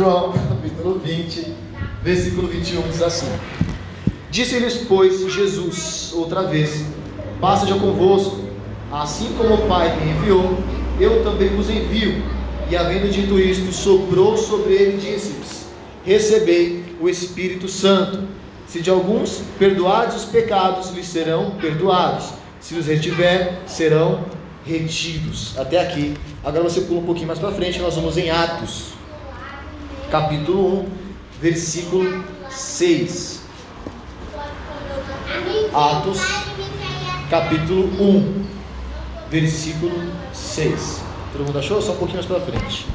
João, capítulo 20, versículo 21, diz assim: Disse-lhes, pois, Jesus, outra vez: Passa já convosco, assim como o Pai me enviou, eu também vos envio. E havendo dito isto, soprou sobre ele e disse-lhes: Recebei o Espírito Santo. Se de alguns perdoados os pecados, lhes serão perdoados. Se os retiver, serão retidos. Até aqui. Agora você pula um pouquinho mais para frente, nós vamos em Atos, capítulo 1, versículo 6. Atos, capítulo 1, versículo 6. Todo mundo achou? Só um pouquinho mais para frente.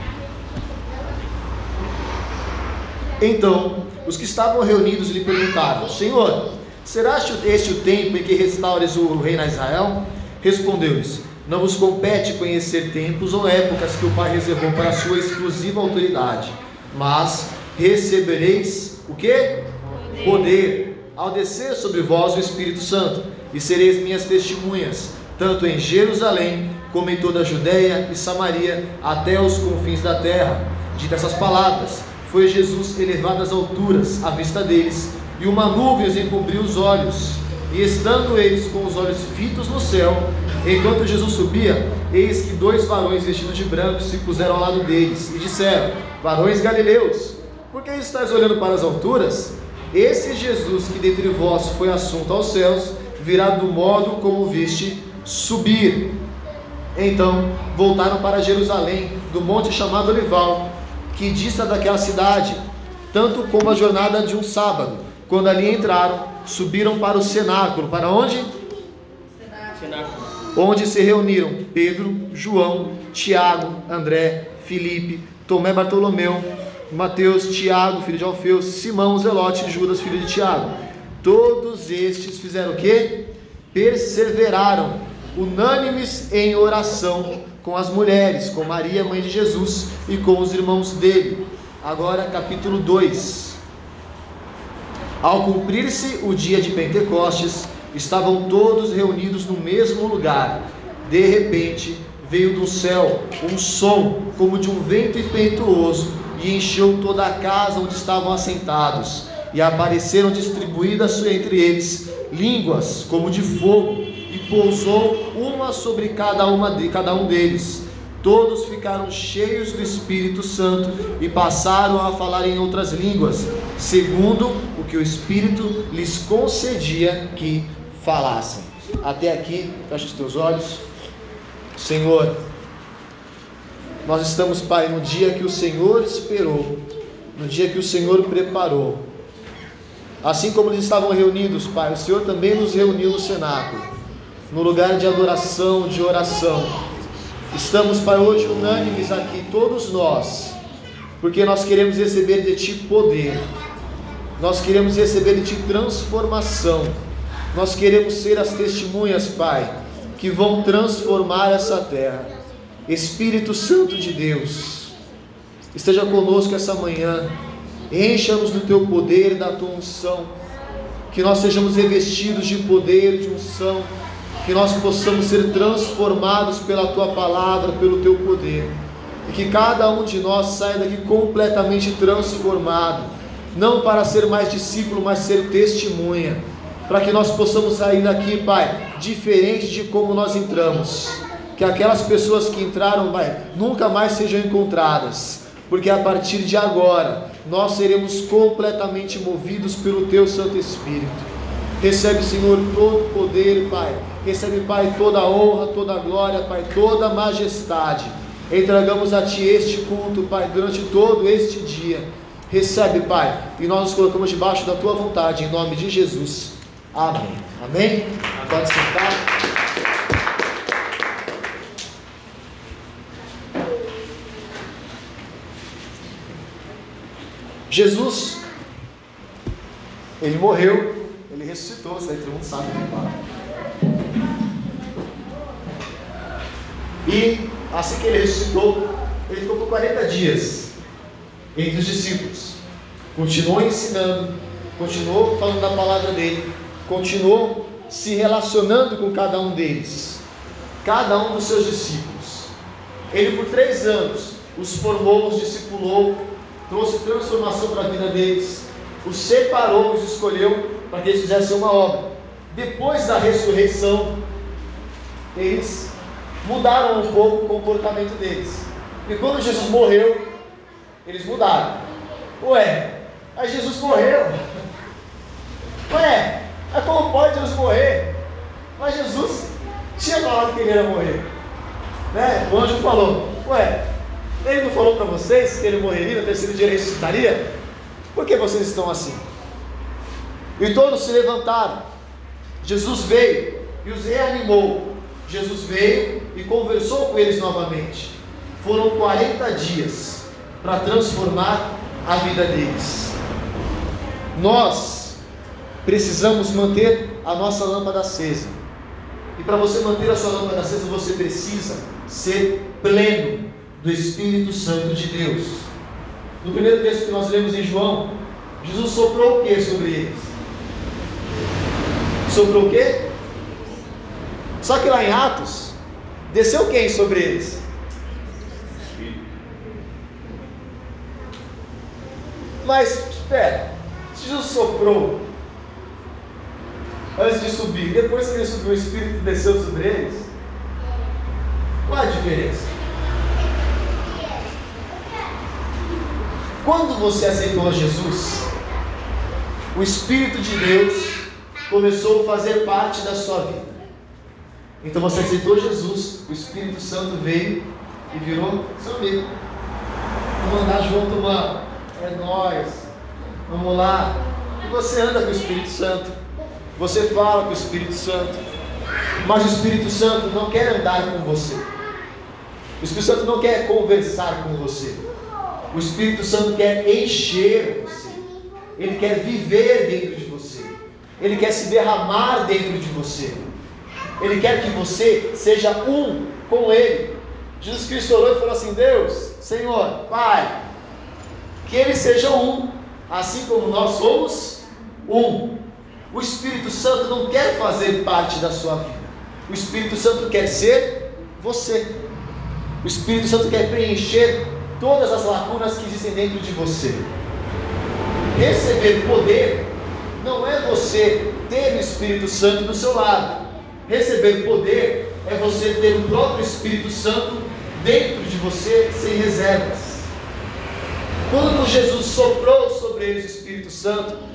Então, os que estavam reunidos lhe perguntaram: Senhor, será este o tempo em que restaures o reino a Israel? Respondeu-lhes: Não vos compete conhecer tempos ou épocas que o Pai reservou para a sua exclusiva autoridade, mas recebereis o que? Poder ao descer sobre vós o Espírito Santo, e sereis minhas testemunhas, tanto em Jerusalém como em toda a Judéia e Samaria, até os confins da terra. Dita essas palavras, foi Jesus elevado às alturas à vista deles, e uma nuvem os encobriu os olhos. E estando eles com os olhos fitos no céu, enquanto Jesus subia, eis que dois varões vestidos de branco se puseram ao lado deles e disseram: Varões galileus, por que estáis olhando para as alturas? Esse Jesus que dentre vós foi assunto aos céus, virá do modo como viste subir. Então voltaram para Jerusalém, do monte chamado Olival, que dista daquela cidade, tanto como a jornada de um sábado. Quando ali entraram, subiram para o cenáculo. Para onde? Onde se reuniram Pedro, João, Tiago, André, Filipe, Tomé Bartolomeu, Mateus, Tiago, filho de Alfeu, Simão, Zelote e Judas, filho de Tiago. Todos estes fizeram o que? Perseveraram, unânimes em oração com as mulheres, com Maria, mãe de Jesus, e com os irmãos dele. Agora, capítulo 2. Ao cumprir-se o dia de Pentecostes, estavam todos reunidos no mesmo lugar. De repente, veio do céu um som como de um vento impetuoso e encheu toda a casa onde estavam assentados. E apareceram distribuídas entre eles línguas como de fogo, e pousou uma sobre cada uma de cada um deles. Todos ficaram cheios do Espírito Santo e passaram a falar em outras línguas, segundo o que o Espírito lhes concedia que falassem. Até aqui, fecha os teus olhos. Senhor, nós estamos, Pai, no dia que o Senhor esperou, no dia que o Senhor preparou. Assim como eles estavam reunidos, Pai, o Senhor também nos reuniu no cenáculo, no lugar de adoração, de oração. Estamos, Pai, hoje unânimes aqui, todos nós, porque nós queremos receber de Ti poder, nós queremos receber de Ti transformação, nós queremos ser as testemunhas, Pai, que vão transformar essa terra. Espírito Santo de Deus, esteja conosco essa manhã, encha-nos do teu poder e da tua unção, que nós sejamos revestidos de poder, de unção, que nós possamos ser transformados pela tua palavra, pelo teu poder, e que cada um de nós saia daqui completamente transformado, não para ser mais discípulo, mas ser testemunha, para que nós possamos sair daqui, Pai, diferente de como nós entramos que aquelas pessoas que entraram, vai, nunca mais sejam encontradas, porque a partir de agora nós seremos completamente movidos pelo Teu Santo Espírito. Recebe, Senhor, todo o poder, Pai. Recebe, Pai, toda a honra, toda a glória, Pai, toda a majestade. Entregamos a Ti este culto, Pai, durante todo este dia. Recebe, Pai, e nós nos colocamos debaixo da Tua vontade, em nome de Jesus. Amém. Amém? Pode sentar. Jesus, ele morreu, ele ressuscitou, isso aí todo mundo sabe, né? E assim que ele ressuscitou, ele ficou por 40 dias entre os discípulos. Continuou ensinando, continuou falando da palavra dele, continuou se relacionando com cada um deles, cada um dos seus discípulos. Ele por três anos os formou, os discipulou, trouxe transformação para a vida deles, os separou, os escolheu para que eles fizessem uma obra. Depois da ressurreição, eles mudaram um pouco o comportamento deles. E quando Jesus morreu, eles mudaram. Ué, aí Jesus morreu. Ué, mas como pode Jesus morrer? Mas Jesus tinha falado que ele ia morrer. Né? O anjo falou, ué, ele não falou para vocês que ele morreria, no terceiro dia ele ressuscitaria? Por que vocês estão assim? E todos se levantaram. Jesus veio e os reanimou. Jesus veio e conversou com eles novamente. Foram 40 dias para transformar a vida deles. Nós precisamos manter a nossa lâmpada acesa. E para você manter a sua lâmpada acesa, você precisa ser pleno do Espírito Santo de Deus. No primeiro texto que nós lemos em João, Jesus soprou o que sobre eles? Soprou o que? Só que lá em Atos, desceu quem sobre eles? Mas, espera, Jesus soprou antes de subir, depois que ele subiu, o Espírito desceu sobre eles. Qual a diferença? Quando você aceitou Jesus, o Espírito de Deus começou a fazer parte da sua vida. Então você aceitou Jesus, o Espírito Santo veio e virou seu amigo. Vamos andar junto, mano. É nós. Vamos lá. E você anda com o Espírito Santo. Você fala com o Espírito Santo. Mas o Espírito Santo não quer andar com você. O Espírito Santo não quer conversar com você. O Espírito Santo quer encher você. Ele quer viver dentro de você. Ele quer se derramar dentro de você. Ele quer que você seja um com Ele. Jesus Cristo orou e falou assim: Deus, Senhor, Pai, que Ele seja um, assim como nós somos um. O Espírito Santo não quer fazer parte da sua vida. O Espírito Santo quer ser você. O Espírito Santo quer preencher todas as lacunas que existem dentro de você. Receber poder não é você ter o Espírito Santo do seu lado. Receber poder é você ter o próprio Espírito Santo dentro de você, sem reservas. Quando Jesus soprou sobre eles o Espírito Santo,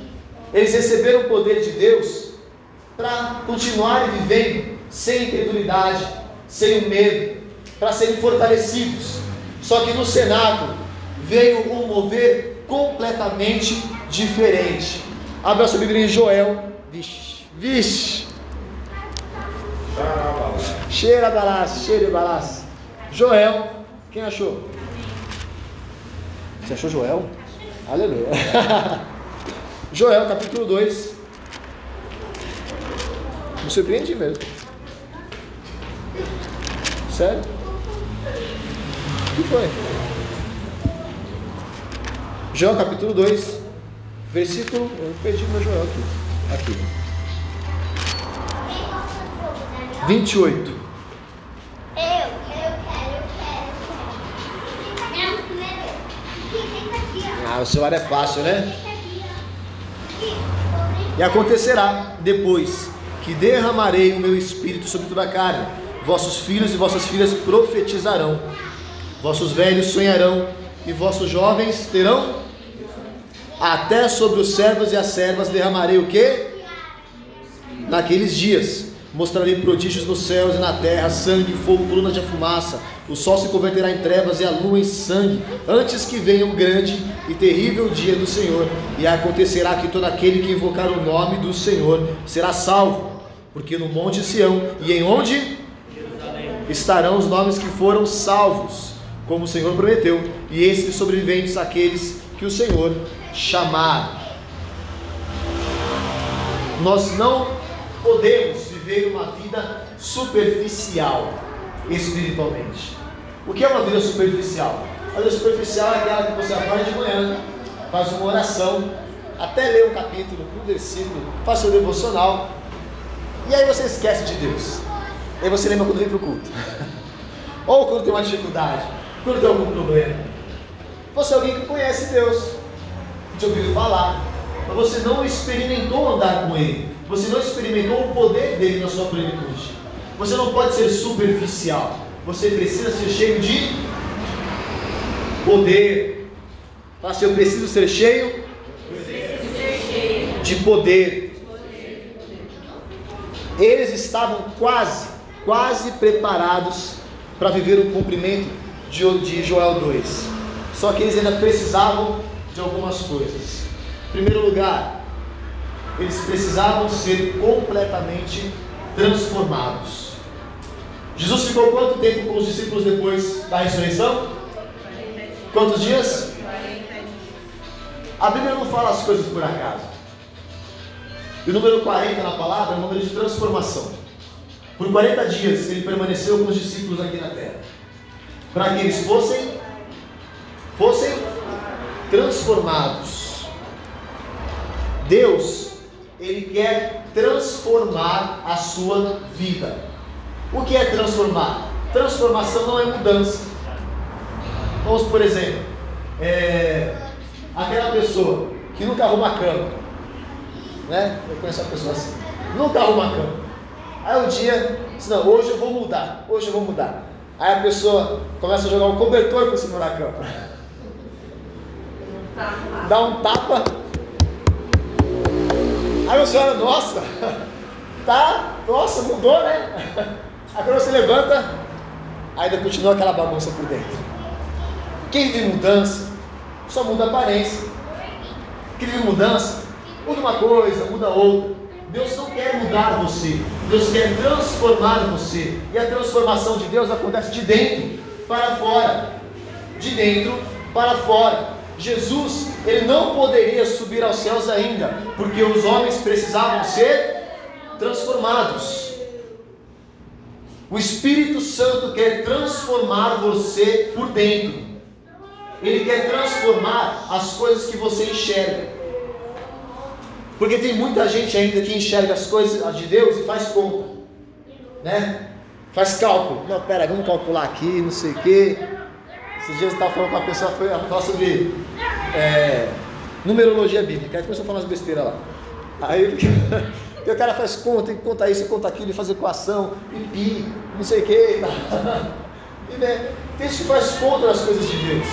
eles receberam o poder de Deus para continuarem vivendo sem incredulidade, sem o medo, para serem fortalecidos. Só que no Senado veio um mover completamente diferente. Abra sua Bíblia em Joel. Vixe, vixe. Cheira balaço, cheira balaço. Joel, quem achou? Você achou Joel? Aleluia. Joel, capítulo 2. Me surpreendi mesmo. Sério? O que foi? Joel capítulo 2, versículo. Eu perdi meu Joel aqui. Aqui. 28. Eu, eu quero, eu quero. Minha primeira. Fica aqui, ó. Ah, o celular é fácil, né? Fica aqui, ó. Aqui. E acontecerá depois que derramarei o meu espírito sobre toda a carne. Vossos filhos e vossas filhas profetizarão. Vossos velhos sonharão e vossos jovens terão até sobre os servos e as servas derramarei o que? Naqueles dias mostrarei prodígios nos céus e na terra, sangue, fogo, colunas de fumaça. O sol se converterá em trevas e a lua em sangue, antes que venha o grande e terrível dia do Senhor. E acontecerá que todo aquele que invocar o nome do Senhor será salvo, porque no monte Sião e em onde estarão os nomes que foram salvos, como o Senhor prometeu, e esses sobreviventes aqueles que o Senhor chamar. Nós não podemos viver uma vida superficial espiritualmente. O que é uma vida superficial? A vida superficial é aquela que você acorda de manhã, faz uma oração, até lê um capítulo, um versículo, faz seu devocional, e aí você esquece de Deus. E aí você lembra quando vem para o culto. Ou quando tem uma dificuldade, quando tem algum problema. Você é alguém que conhece Deus, te ouviu falar, mas você não experimentou andar com Ele, você não experimentou o poder dele na sua plenitude. Você não pode ser superficial, você precisa ser cheio de poder. Fala assim, eu preciso ser cheio de poder. Eles estavam quase, quase preparados para viver o cumprimento de Joel 2. Só que eles ainda precisavam de algumas coisas. Em primeiro lugar, eles precisavam ser completamente transformados. Jesus ficou quanto tempo com os discípulos depois da ressurreição? Quantos dias? A Bíblia não fala as coisas por acaso. E o número 40 na palavra é o número de transformação. Por 40 dias ele permaneceu com os discípulos aqui na terra. Para que eles fossem fossem transformados. Deus, ele quer transformar a sua vida. O que é transformar? Transformação não é mudança. Vamos, por exemplo, é, aquela pessoa que nunca arruma a cama, né? Eu conheço uma pessoa assim, nunca arruma a cama. Aí um dia, não, hoje eu vou mudar, hoje eu vou mudar. Aí a pessoa começa a jogar um cobertor por cima da cama. Dá um tapa. Aí você olha, nossa, tá, nossa, mudou, né? Aí quando você levanta, ainda continua aquela bagunça por dentro. Quem vive mudança, só muda a aparência. Quem vive mudança, muda uma coisa, muda outra. Deus não quer mudar você, Deus quer transformar você. E a transformação de Deus acontece de dentro para fora. De dentro para fora. Jesus, ele não poderia subir aos céus ainda, porque os homens precisavam ser transformados. O Espírito Santo quer transformar você por dentro. Ele quer transformar as coisas que você enxerga. Porque tem muita gente ainda que enxerga as coisas de Deus e faz conta, né? Faz cálculo. Não, pera, vamos calcular aqui, não sei o quê. Esses dias eu estava falando com uma pessoa, foi falar sobre é, numerologia bíblica. Aí começou a falar umas besteiras lá. Aí o cara faz conta, tem que contar isso, conta aquilo, e fazer equação, e pi, não sei o quê. E, né, que faz conta das coisas de Deus.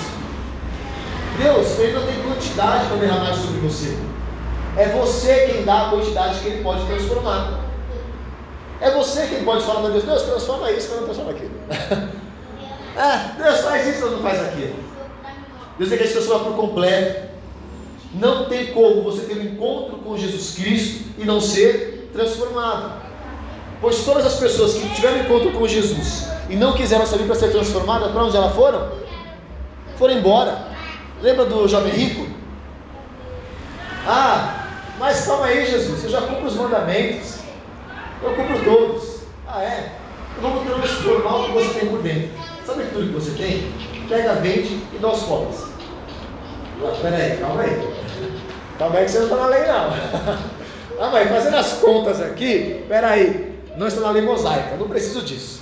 Deus, ele não tem quantidade para derramar sobre você. É você quem dá a quantidade que ele pode transformar. É você quem pode falar para Deus, Deus transforma isso, mas não transforma aquilo. é, Deus faz isso, mas não faz aquilo. Deus quer te transformar por completo. Não tem como você ter um encontro com Jesus Cristo e não ser transformado. Pois todas as pessoas que tiveram encontro com Jesus e não quiseram saber para ser transformadas, para onde elas foram? Foram embora. Lembra do jovem rico? Ah, mas calma aí, Jesus, eu já cumpro os mandamentos. Eu cumpro todos. Ah, é? Vamos transformar o que você tem por dentro. Sabe tudo que você tem? Pega, vende e dá os pobres. Espera aí, calma aí. Calma aí que você não está na lei não. Ah, mas fazendo as contas aqui, espera aí. Não estou na lei mosaica, não preciso disso.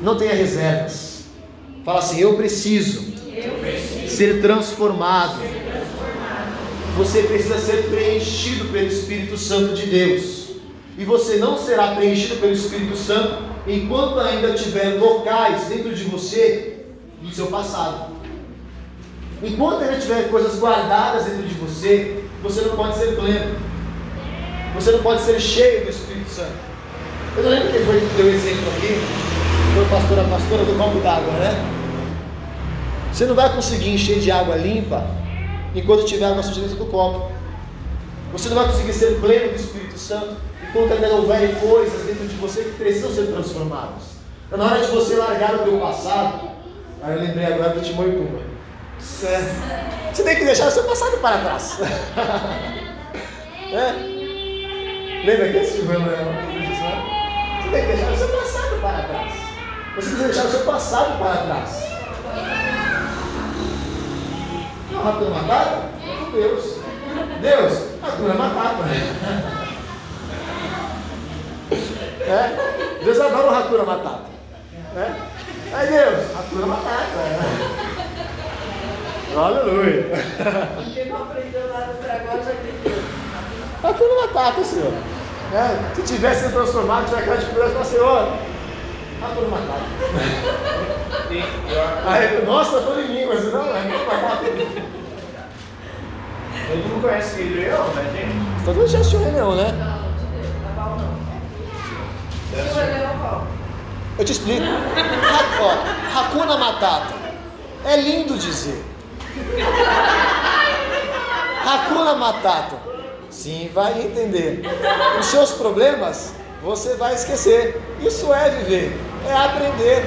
Não tenha reservas. Fala assim, eu preciso, eu preciso ser transformado você precisa ser preenchido pelo Espírito Santo de Deus. E você não será preenchido pelo Espírito Santo enquanto ainda tiver locais dentro de você do seu passado. Enquanto ainda tiver coisas guardadas dentro de você, você não pode ser pleno. Você não pode ser cheio do Espírito Santo. Eu não lembro quem foi que deu exemplo aqui. Foi o pastor, a pastora do copo d'água, né? Você não vai conseguir encher de água limpa enquanto tiver água suja dentro do copo. Você não vai conseguir ser pleno do Espírito Santo enquanto ainda não houver coisas dentro de você que precisam ser transformadas. Então, na hora de você largar o teu passado, aí eu lembrei agora do Timão e Pumba. Você tem que deixar o seu passado para trás. é? Lembra que esse Timão é Você tem que deixar o seu passado para trás. Você precisa deixar o seu passado para trás. Não, Hakuna Matata? É com Deus. Deus, Hakuna Matata. É? Deus adora o Hakuna Matata. É? Aí Deus, Hakuna Matata. Aleluia. Quem não aprendeu nada até agora já aprendeu. Hakuna Matata, Senhor. É, se tivesse sido transformado, tiver aquela dificuldade, falar, Senhor, Hakuna Matata. Aí, nossa, eu falando em línguas, não, é Matata. Ele não conhece Rei Leão, né, gente? Tá vendo já assistiu o Rei Leão, né? Não, de Deus, não é pau não. Quem vai ganhar o pau? Eu te explico. Ó, Hakuna Matata. É lindo dizer. Hakuna Matata. Sim, vai entender. Os seus problemas você vai esquecer. Isso é viver, é aprender.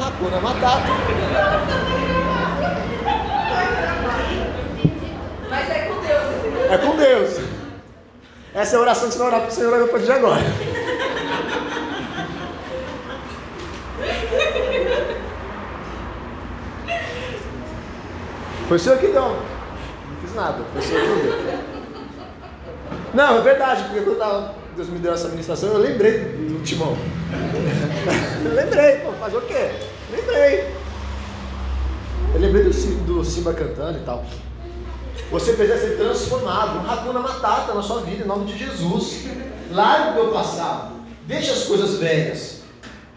Hakuna Matata. Mas é com Deus? É com Deus. Essa é a oração que você vai orar para o Senhor partir de agora. Foi o Senhor que deu. Não fiz nada. Foi o Senhor que deu. Não, é verdade, porque quando tava- Deus me deu essa ministração, eu lembrei do timão. Eu lembrei, pô, fazer o quê? Lembrei. Eu lembrei do, do Simba cantando e tal. Você precisa ser transformado, um Hakuna Matata na sua vida, em nome de Jesus. Larga o teu passado, deixa as coisas velhas.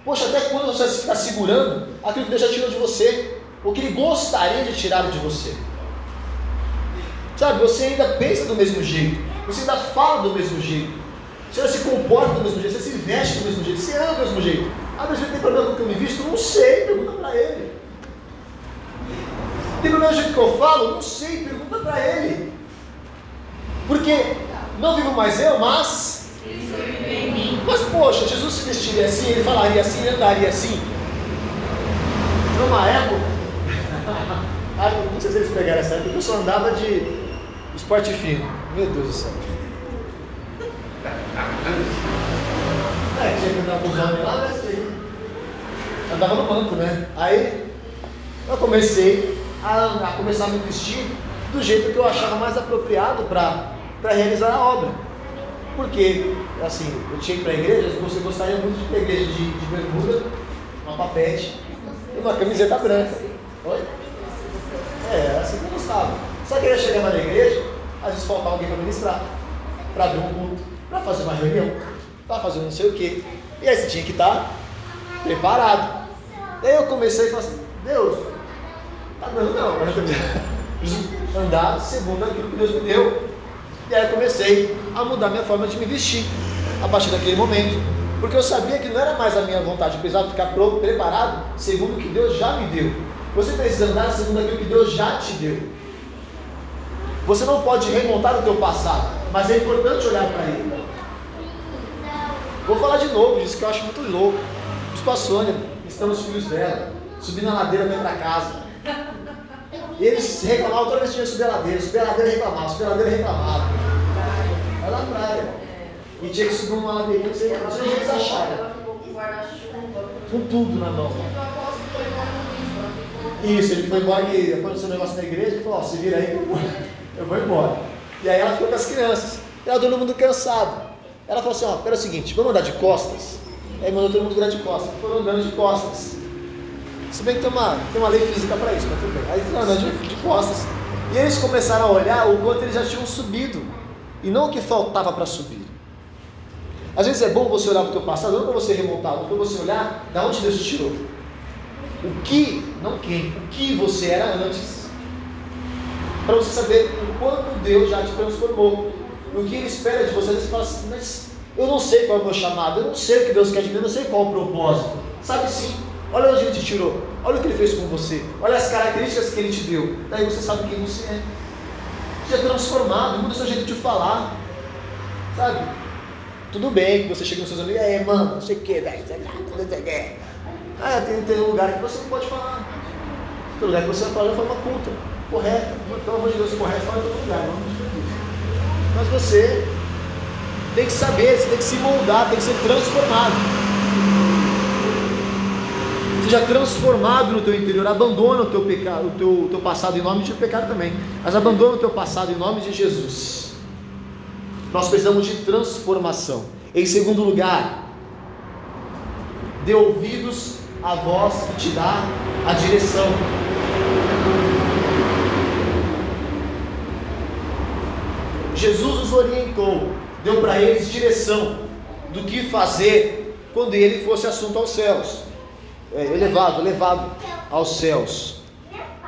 Poxa, até quando você ficar segurando aquilo que Deus já tirou de você, o que Ele gostaria de tirar de você? Sabe, você ainda pensa do mesmo jeito, você ainda fala do mesmo jeito, você ainda se comporta do mesmo jeito, você se veste do mesmo jeito, você anda do mesmo jeito. Ah, mas ele tem problema com o que eu me visto? Não sei, pergunta para ele. Tem problema do jeito que eu falo? Não sei, pergunta para ele. Porque não vivo mais eu, mas. Mas poxa, Jesus se vestiria assim, ele falaria assim, ele andaria assim. Numa época. Ah, não sei se eles pegaram essa época, porque eu só andava de esporte fino. Meu Deus do céu. É, tinha que andar com os homens lá, né? Andava no banco, né? Aí eu comecei a, a começar a me vestir do jeito que eu achava mais apropriado para realizar a obra. Porque, assim, eu tinha que ir para a igreja, você gostaria muito de ir para a igreja de, de bermuda, uma papete e uma camiseta branca. Oi? É, assim eu gostava. Só que eu chegava na igreja, às vezes faltava alguém para ministrar, para abrir um culto, para fazer uma reunião, para fazer não sei o quê. E aí você tinha que estar preparado. Daí eu comecei a falar assim, Deus, tá dando não, mas eu preciso andar segundo aquilo que Deus me deu. E aí eu comecei a mudar minha forma de me vestir a partir daquele momento. Porque eu sabia que não era mais a minha vontade, eu precisava ficar preparado, segundo o que Deus já me deu. Você precisa andar segundo aquilo que Deus já te deu. Você não pode remontar o teu passado, mas é importante olhar para ele. Vou falar de novo disso que eu acho muito louco. Os com a Sônia, estamos filhos dela, subindo a ladeira vem para casa. E eles reclamavam toda vez que tinha que subir a ladeira, subir a ladeira reclamava, subir a ladeira reclamava. Vai na praia. E tinha que subir uma ladeirinha, não sei sei onde eles acharam. Com tudo na mão. Isso. Ele foi embora que aconteceu um negócio na igreja, ele falou, ó, se vira aí eu vou, embora. E aí ela ficou com as crianças. E ela todo mundo cansado. Ela falou assim, ó, pera o seguinte, vamos andar de costas? Aí mandou todo mundo virar de costas. Foram andando de costas. Se bem que tem uma, tem uma lei física para isso, mas tudo bem. Aí foram andando de, de costas. E eles começaram a olhar o quanto eles já tinham subido. E não o que faltava para subir. Às vezes é bom você olhar para o teu passado, não para você remontar, mas para você olhar da onde Deus te tirou. O que, não quem, o que você era antes. Para você saber o quanto Deus já te transformou. O que Ele espera de você. Você fala assim, mas eu não sei qual é o meu chamado, eu não sei o que Deus quer de mim, eu não sei qual é o propósito. Sabe sim, olha onde Ele te tirou, olha o que Ele fez com você, olha as características que Ele te deu. Daí você sabe quem você é. Você é transformado, muda o seu jeito de falar. Sabe? Tudo bem que você chega nos seus amigos, e aí, mano, não sei o que, velho, não sei o que, Ah, tem, tem um lugar que você não pode falar. Tem lugar que você vai falar de forma culta, correta. Pelo amor de Deus, correto, fala em todo lugar, não. Mas você tem que saber, você tem que se moldar, tem que ser transformado. Seja transformado no teu interior, abandona o teu pecado, o teu, teu passado em nome de pecado também, mas abandona o teu passado em nome de Jesus. Nós precisamos de transformação. Em segundo lugar, dê ouvidos a voz e te dá a direção. Jesus os orientou, deu para eles direção do que fazer quando ele fosse assunto aos céus, é, elevado, elevado aos céus.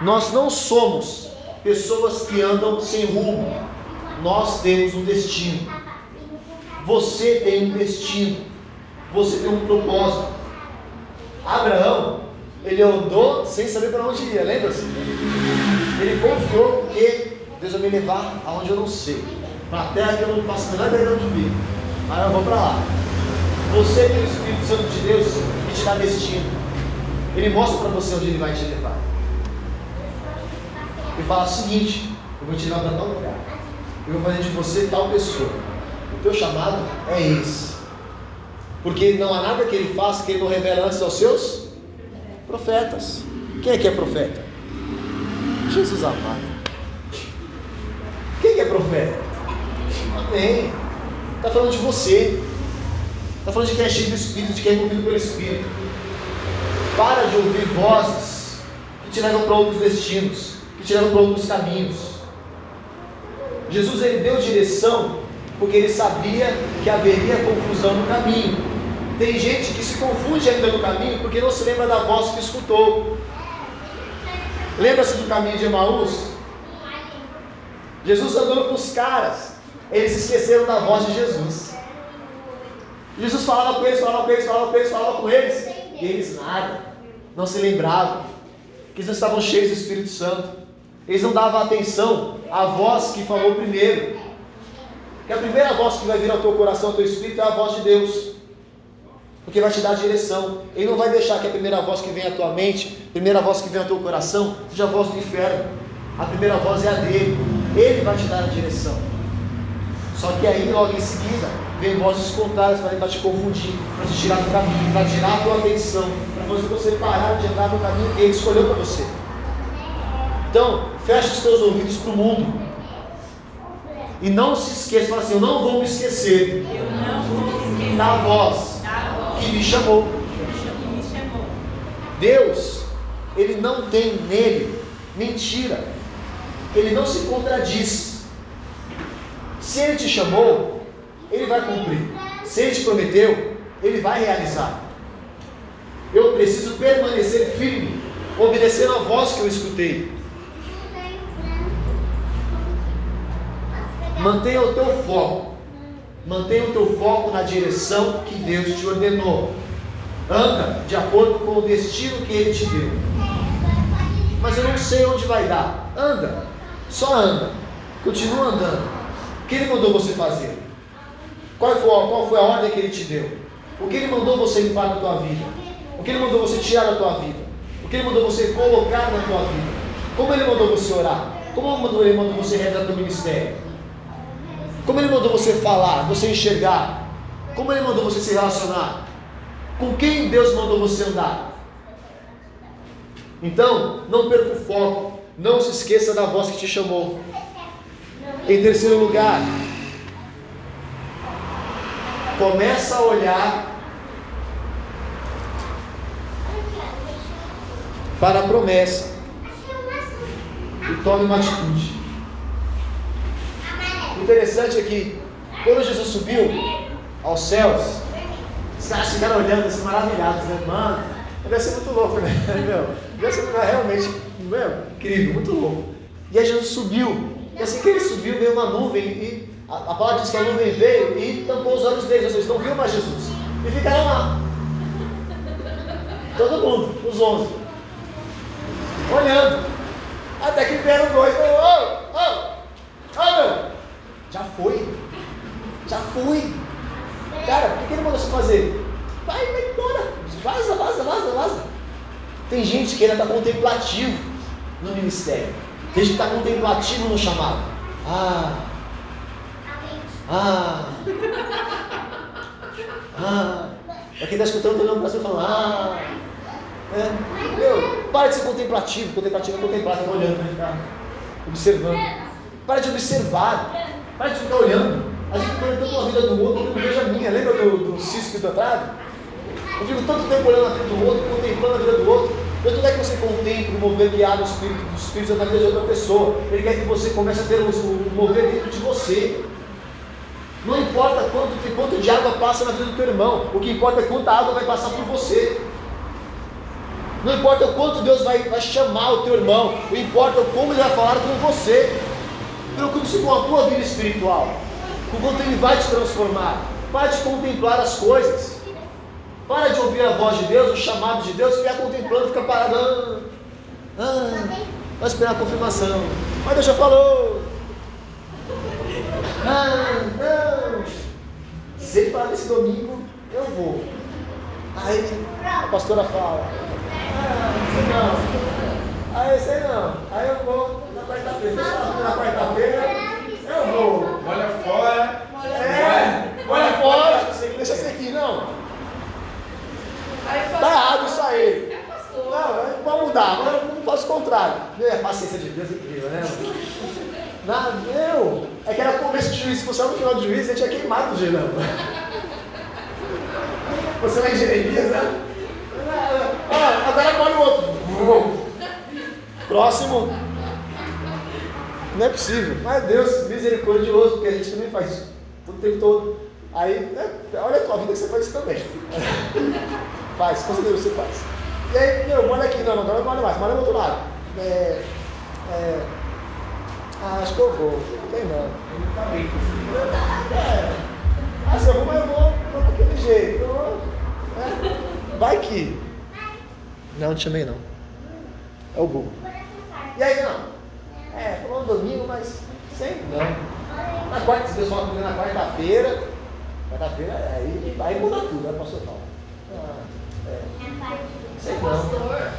Nós não somos pessoas que andam sem rumo, nós temos um destino. Você tem um destino, você tem um propósito. Abraão, ele andou sem saber para onde ia, lembra-se? Ele confiou porque Deus vai me levar aonde eu não sei, para a terra que eu não faço a menor ideia de onde vir. Aí eu vou para lá. Você tem o Espírito Santo de Deus que te dá destino. Ele mostra para você onde ele vai te levar. Ele fala o seguinte: eu vou te levar para tal lugar. Eu vou fazer de você tal pessoa. O teu chamado é esse. Porque não há nada que ele faça que ele não revele antes aos seus profetas. Quem é que é profeta? Jesus amado. Quem que é profeta? Amém. Está falando de você. Está falando de quem é cheio do Espírito, de quem é movido pelo Espírito. Para de ouvir vozes que te levam para outros destinos, que te levam para outros caminhos. Jesus ele deu direção porque ele sabia que haveria confusão no caminho. Tem gente que se confunde ainda no caminho porque não se lembra da voz que escutou. Lembra-se do caminho de Emaús? Jesus andou com os caras, eles esqueceram da voz de Jesus. Jesus falava com eles, falava com eles, falava com eles, falava com eles, e eles nada, não se lembravam, que eles não estavam cheios do Espírito Santo, eles não davam atenção à voz que falou primeiro, que a primeira voz que vai vir ao teu coração, ao teu espírito, é a voz de Deus, porque vai te dar direção. Ele não vai deixar que a primeira voz que vem à tua mente, a primeira voz que vem ao teu coração, seja a voz do inferno. A primeira voz é a dele. Ele vai te dar a direção. Só que aí, logo em seguida, vem vozes contrárias para tentar te confundir, para te tirar do caminho, para tirar a tua atenção, para fazer você parar de andar no caminho que ele escolheu para você. Então, feche os teus ouvidos para o mundo. E não se esqueça, fala assim, eu não vou me esquecer, da voz que me chamou. Deus, Ele não tem nele mentira. Ele não se contradiz. Se Ele te chamou, Ele vai cumprir. Se Ele te prometeu, Ele vai realizar. Eu preciso permanecer firme, obedecendo a voz que eu escutei. Mantenha o teu foco. Mantenha o teu foco na direção que Deus te ordenou. Anda de acordo com o destino que Ele te deu. Mas eu não sei onde vai dar. Anda. Só anda. Continua andando. O que Ele mandou você fazer? Qual foi, qual foi a ordem que Ele te deu? O que Ele mandou você limpar na tua vida? O que Ele mandou você tirar da tua vida? O que Ele mandou você colocar na tua vida? Como Ele mandou você orar? Como Ele mandou você rezar teu ministério? Como Ele mandou você falar, você enxergar? Como Ele mandou você se relacionar? Com quem Deus mandou você andar? Então, não perca o foco. Não se esqueça da voz que te chamou. Em terceiro lugar, começa a olhar para a promessa e tome uma atitude. O interessante é que quando Jesus subiu aos céus, os caras ficaram olhando assim, maravilhados, né? Mano, deve ser muito louco, né? Meu, deve ser realmente meu, incrível, muito louco. E aí Jesus subiu, e assim que ele subiu, veio uma nuvem, e a, a palavra diz que a nuvem veio e tampou os olhos deles, vocês não viram mais Jesus. E ficaram lá. Todo mundo, os onze. Olhando. Até que vieram dois, ô, ô, ô, meu, já foi. Já foi. Cara, o que ele mandou você fazer? Vai, vai embora. Vaza, vaza, vaza, vaza. Tem gente que ainda está contemplativo no ministério. Tem gente que está contemplativo no chamado. Ah. Ah. Ah. Para quem está escutando, olhando para você falando, ah. É. Meu, para de ser contemplativo. Contemplativo é contemplar, está olhando, né? Observando. Para de observar. Para de ficar olhando. A gente fica olhando tanto a vida do outro, eu não vejo a minha. Lembra do, do cisco da trave? Eu fico tanto tempo olhando a vida do outro, contemplando a vida do outro. Deus não quer que você contemple o mover guiado do Espírito, do Espírito na vida de outra pessoa. Ele quer que você comece a ter o, o mover dentro de você. Não importa quanto, quanto de água passa na vida do teu irmão, o que importa é quanta água vai passar por você. Não importa o quanto Deus vai, vai chamar o teu irmão, o importa como ele vai falar com você. Preocupe-se com a tua vida espiritual, com quanto ele vai te transformar. Para de contemplar as coisas. Para de ouvir a voz de Deus, o chamado de Deus, ficar contemplando, ficar parado. Ah, ah, vai esperar a confirmação. Mas Deus já falou. Ah, não. Se ele falar nesse domingo, eu vou. Aí a pastora fala. Ah, sei não. Aí sei não. Aí eu vou quarta-feira. Na quarta-feira eu vou. Olha fora. É, olha fora. Deixa eu aqui, não. Tá errado isso aí. Não, vamos mudar, agora não faço o contrário. É, a paciência de Deus é incrível, né? Não, meu, é que era começo de juízo, se fosse no final de juízo, ele tinha queimado o gelão. Você vai em Jeremias, né? Ah, agora olha o outro. Próximo. Não é possível. Mas Deus misericordioso, porque a gente também faz isso o tempo todo. Aí, né, olha a tua vida que você faz isso também. faz, com certeza você faz. E aí, meu, molha aqui, não, agora não molha mais, molha do outro lado. É, é, ah, acho que eu vou. Não tem não. Tá bem É. Ah, se eu vou, mas eu vou, vou daquele jeito. Vou, é. Vai que. Não, não te chamei não. É o Google. E aí, não? É, falou no domingo, mas sempre não. Na quarta, se Deus fala comigo na quarta-feira, quarta-feira, aí, aí muda tudo, né, pastor Paulo? Ah, é. Sei não. Pastor.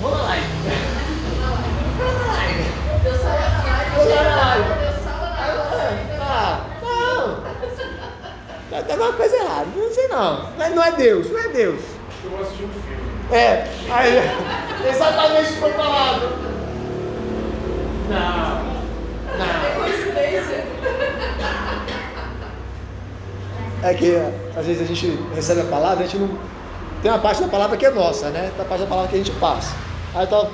Vou na live. Vou na live. Deus salva na live. Deus salva na live. Live. Ah, não. Tá alguma coisa errada. Não sei não. Não é, não é Deus, não é Deus. Eu vou assistir um filme. É, aí, exatamente o que foi falado. Não, É não. coincidência. É que às vezes a gente recebe a palavra, a gente não. Tem uma parte da palavra que é nossa, né? Tem a parte da palavra que a gente passa. Aí eu tava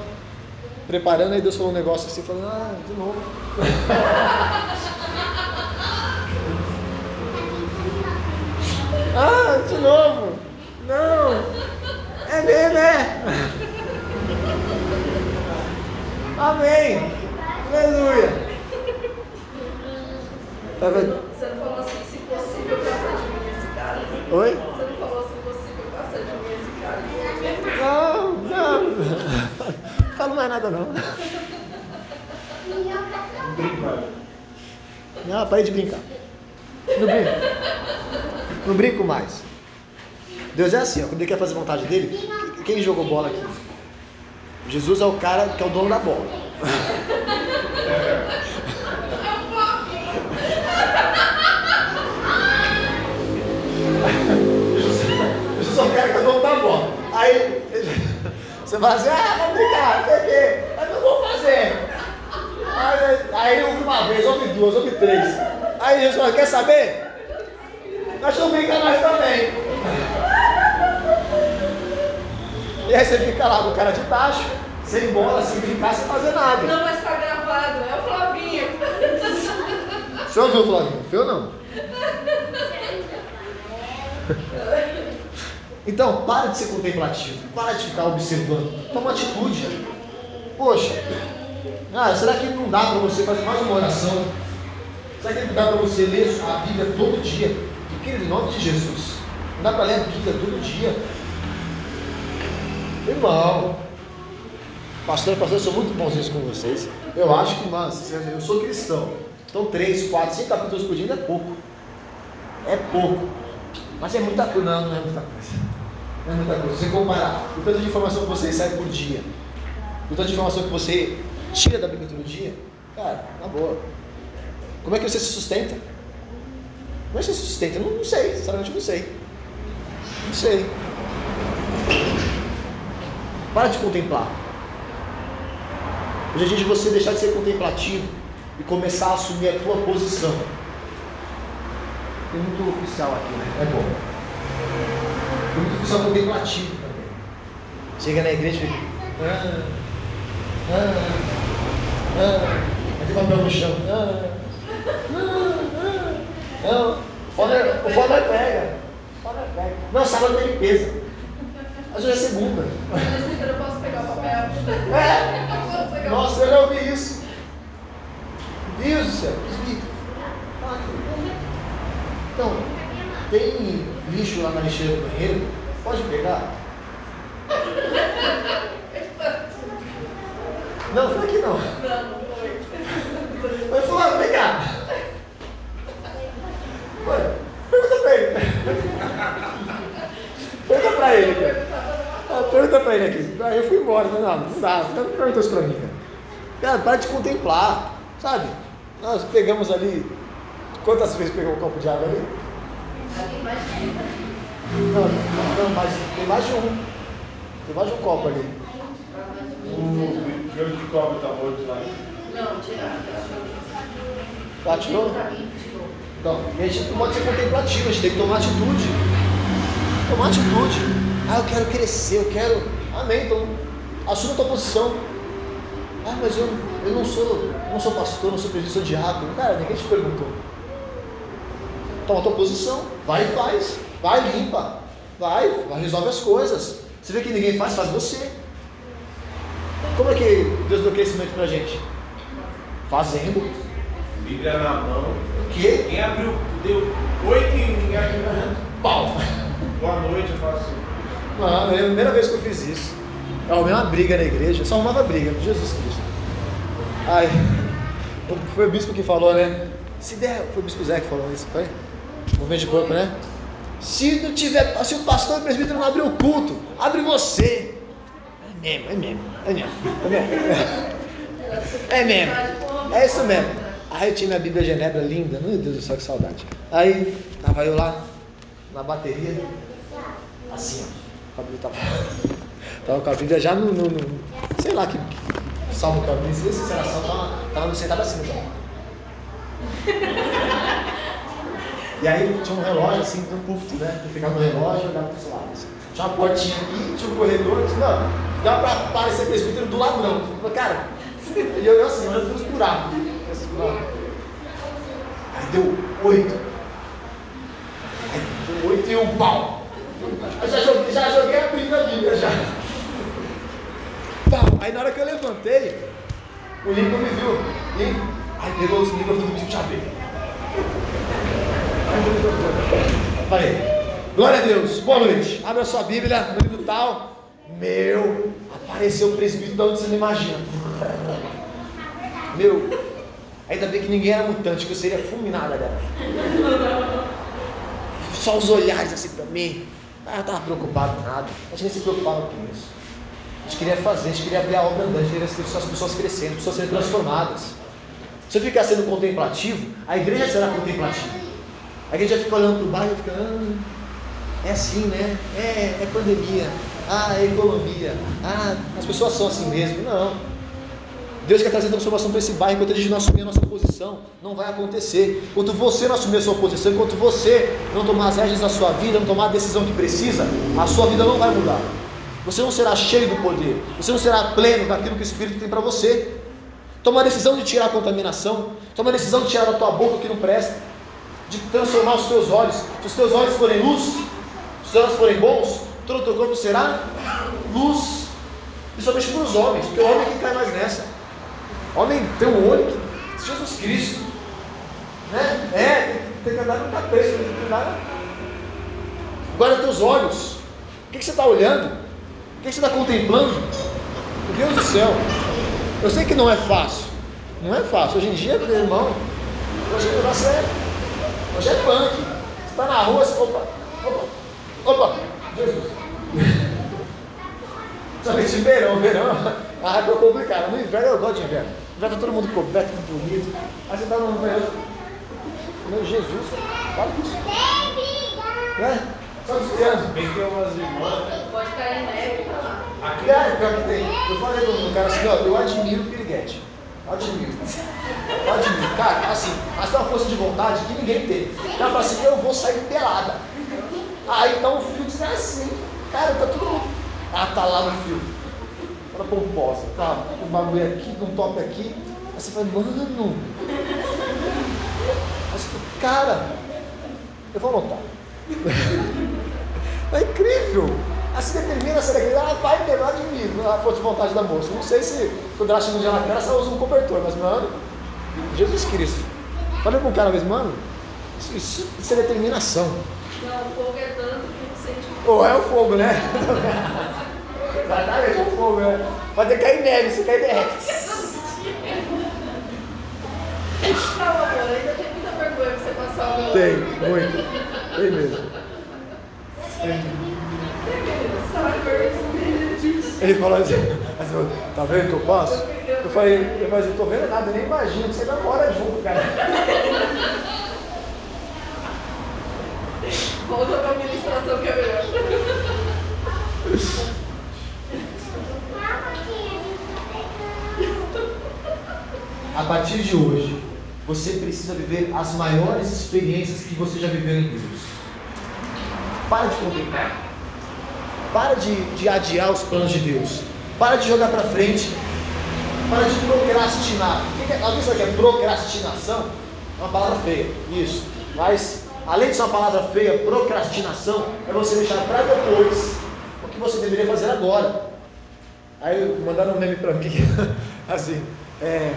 preparando, aí Deus falou um negócio assim, falando, ah, de novo. ah, de novo. Não. É mesmo, é. Amém. Aleluia. Tá vendo? Você não falou assim, se possível, passa de mim esse cara. Oi? Você não falou se possível, passa de mim esse cara. Não, não. Não falo mais nada não. Não, parei de brincar. Não brinco. Não brinco mais. Deus é assim, ó, quando ele quer fazer vontade dele, quem jogou bola aqui? Jesus é o cara que é o dono da bola. Jesus é o cara que é o dono da bola. Aí você fala assim, ah, vamos brincar, não sei o quê. Mas eu vou fazer. Aí, aí ouve uma vez, ouve duas, ouve três. Aí Jesus fala, quer saber? Nós vamos brincar nós também. E aí você fica lá com o cara de baixo, sem bola, sem brincar, sem fazer nada. Não, mas tá gravado, é o Flavinho. Você ouviu, Flavinho? Eu não. Então, para de ser contemplativo, para de ficar observando, toma atitude. Poxa, ah, será que não dá para você fazer mais uma oração? Será que não dá para você ler a Bíblia todo dia? Querido, em nome de Jesus, não dá para ler a Bíblia todo dia? Irmão, pastor, pastor, eu sou muito bonzinho com vocês. Eu acho que, mano, eu sou cristão. Então, três, quatro, cinco capítulos por dia é pouco. É pouco. Mas é muita coisa. Não, não é muita coisa. É muita coisa. Você comparar o tanto de informação que você recebe por dia, o tanto de informação que você tira da Bíblia todo dia, cara, na boa. Como é que você se sustenta? Como é que você se sustenta? Eu não, não sei, sinceramente não sei. Não sei. Para de contemplar. Hoje é dia de você deixar de ser contemplativo e começar a assumir a tua posição. Tem muito oficial aqui, né? É bom. Tem muito oficial contemplativo também. Chega na igreja e fica. Ah, ah, ah. Aqui papel no chão. Ah, ah, ah. Não, o foda é- o foda é pega. O foda é pega. Não, sábado tem limpeza. Às vezes é segunda. Eu não posso pegar o papel. É. Não Nossa, eu já ouvi isso. Deus do céu, presbítero. Então, tem lixo lá na lixeira do banheiro? Pode pegar? Não, foi aqui não. Não, não foi. Vai falar, vem cá. Pergunta pra ele. Pergunta pra ele. Ah, pergunta pra ele aqui. Aí eu fui embora, mas não, não dá, não pergunta isso pra mim, cara. Cara, para de contemplar, sabe? Nós pegamos ali. Quantas vezes pegou um copo de água ali? Não, não, mas tem mais de um. Tem mais de um copo ali. O jogo de cobre tá morto lá. Não, tirar. Lá tirou? Então, e a gente não pode ser contemplativo, a gente tem que tomar atitude. Tomar atitude. Ah, eu quero crescer, eu quero. Amém, então assuma a tua posição. Ah, mas eu, eu não sou não sou pastor, não sou presbítero, sou diácono. Cara, ninguém te perguntou. Toma a tua posição, vai e faz. Vai, limpa. Vai, vai, resolve as coisas. Você vê que ninguém faz, faz você. Como é que Deus deu crescimento pra gente? Fazendo. Bíblia na mão. O quê? Quem abriu, deu oito e ninguém abriu. Pau. Boa noite, eu faço assim. Não, é a primeira vez que eu fiz isso. Eu arrumei uma briga na igreja, só arrumava briga, Jesus Cristo. Ai, foi o bispo que falou, né? Se der, foi o bispo Zé que falou isso, foi? Movimento de corpo, né? Se não tiver, se o pastor e o presbítero não abrir o culto, abre você. É mesmo, é mesmo, é mesmo, é mesmo. É mesmo, é isso mesmo. Aí eu tinha minha Bíblia Genebra linda, meu Deus do céu, que saudade. Aí, tava eu lá, na bateria, assim, ó. A Bíblia tava, tava com a Bíblia já no, no, no- sei lá que, que salmo que eu abri, se era salmo, tava, tava no sentado assim, então. E aí tinha um relógio assim, um púlpito, né? Eu ficava no relógio e olhava para os lados. Tinha uma portinha aqui, tinha um corredor, disse, não, dá para parecer presbítero do ladrão. Eu falei, cara, e eu, eu assim, olhando buracos. Eu assim, não. Aí deu oito. Aí deu oito e um pau. Eu já joguei, já joguei a Bíblia na Bíblia já. Pau. Aí na hora que eu levantei, o Lincoln me viu. Aí pegou os microfones do já veio. Falei, glória a Deus, boa noite. Abre a sua Bíblia, no livro tal. Meu, apareceu o presbítero de onde você não imagina. Meu, ainda bem que ninguém era mutante, que eu seria fulminado agora. Só os olhares assim pra mim. Ah, eu estava preocupado com nada. A gente nem se preocupava com isso. A gente queria fazer, a gente queria ver a obra andando, a gente queria ver as pessoas crescendo, as pessoas sendo transformadas. Se eu ficar sendo contemplativo, a igreja será contemplativa. A igreja fica olhando para o bairro e fica, ah, é assim, né? É, é pandemia, ah, é economia, ah, as pessoas são assim mesmo. Não. Deus quer trazer transformação para esse bairro enquanto a gente não assumir a nossa posição. Não vai acontecer. Enquanto você não assumir a sua posição, enquanto você não tomar as rédeas da sua vida, não tomar a decisão que precisa, a sua vida não vai mudar. Você não será cheio do poder. Você não será pleno daquilo que o Espírito tem para você. Toma a decisão de tirar a contaminação. Toma a decisão de tirar da tua boca o que não presta. De transformar os teus olhos. Se os teus olhos forem luz, se os teus olhos forem bons, todo o teu corpo será luz. Principalmente para os homens, porque o homem é que cai mais nessa. Homem tem um olho que Jesus Cristo. Né? É, tem, que andar no tapete, tem que andar. Agora teus olhos. O que, que você está olhando? O que, que você está contemplando? Meu Deus do céu. Eu sei que não é fácil. Não é fácil. Hoje em dia, meu irmão, hoje o negócio é. Hoje é punk. Você está na rua, você. Opa, opa, opa, Jesus. Somente verão, verão. Ah, é complicado. No inverno eu gosto de inverno. No inverno tá todo mundo coberto, tudo bonito. Aí você tá no verão. Meu Jesus, para com isso. Né? Só. Bem que tem umas irmãs. Pode cair neve pra lá. Aqui Cara, pior que tem. Eu falei pro pro cara assim, ó, eu admiro o Piriguete. Admiro. Eu admiro. Cara, assim, mas tem uma força de vontade que ninguém tem. O cara fala assim, eu vou sair pelada. Aí tá um fio de assim. Cara, tá tudo. Ah, tá lá no fio. toda pomposa, tá? Com um bagulho aqui, com um top aqui. Aí você fala, mano. Aí você fala, cara, eu vou anotar. É incrível. Assim determina a ser ela vai lembrar de mim, a força de vontade da moça. Não sei se quando ela um dia na cara, ela usa um cobertor, mas mano, Jesus Cristo. Falei com o cara mesmo, mano, isso, isso, isso é determinação. Não, o fogo é tanto que não sente Ou é o fogo, né? Exatamente, é o fogo, né? Pode ter cair neve, se cair derrete. Calma, amor, ainda tem muita vergonha pra você passar o meu Tem, muito. Tem mesmo. Ele falou assim, assim, tá vendo que eu passo? Eu falei, eu falei, eu tô vendo nada, eu nem imagino, que você namora junto, cara. Volta pra administração que é melhor. A partir de hoje, você precisa viver as maiores experiências que você já viveu em Deus. Para de contemplar. Para de, de adiar os planos de Deus. Para de jogar para frente. Para de procrastinar. É- Alguém sabe o que é procrastinação? É uma palavra feia. Isso. Mas, além de ser uma palavra feia, procrastinação é você deixar para depois o que você deveria fazer agora. Aí mandaram um meme para mim, assim, é,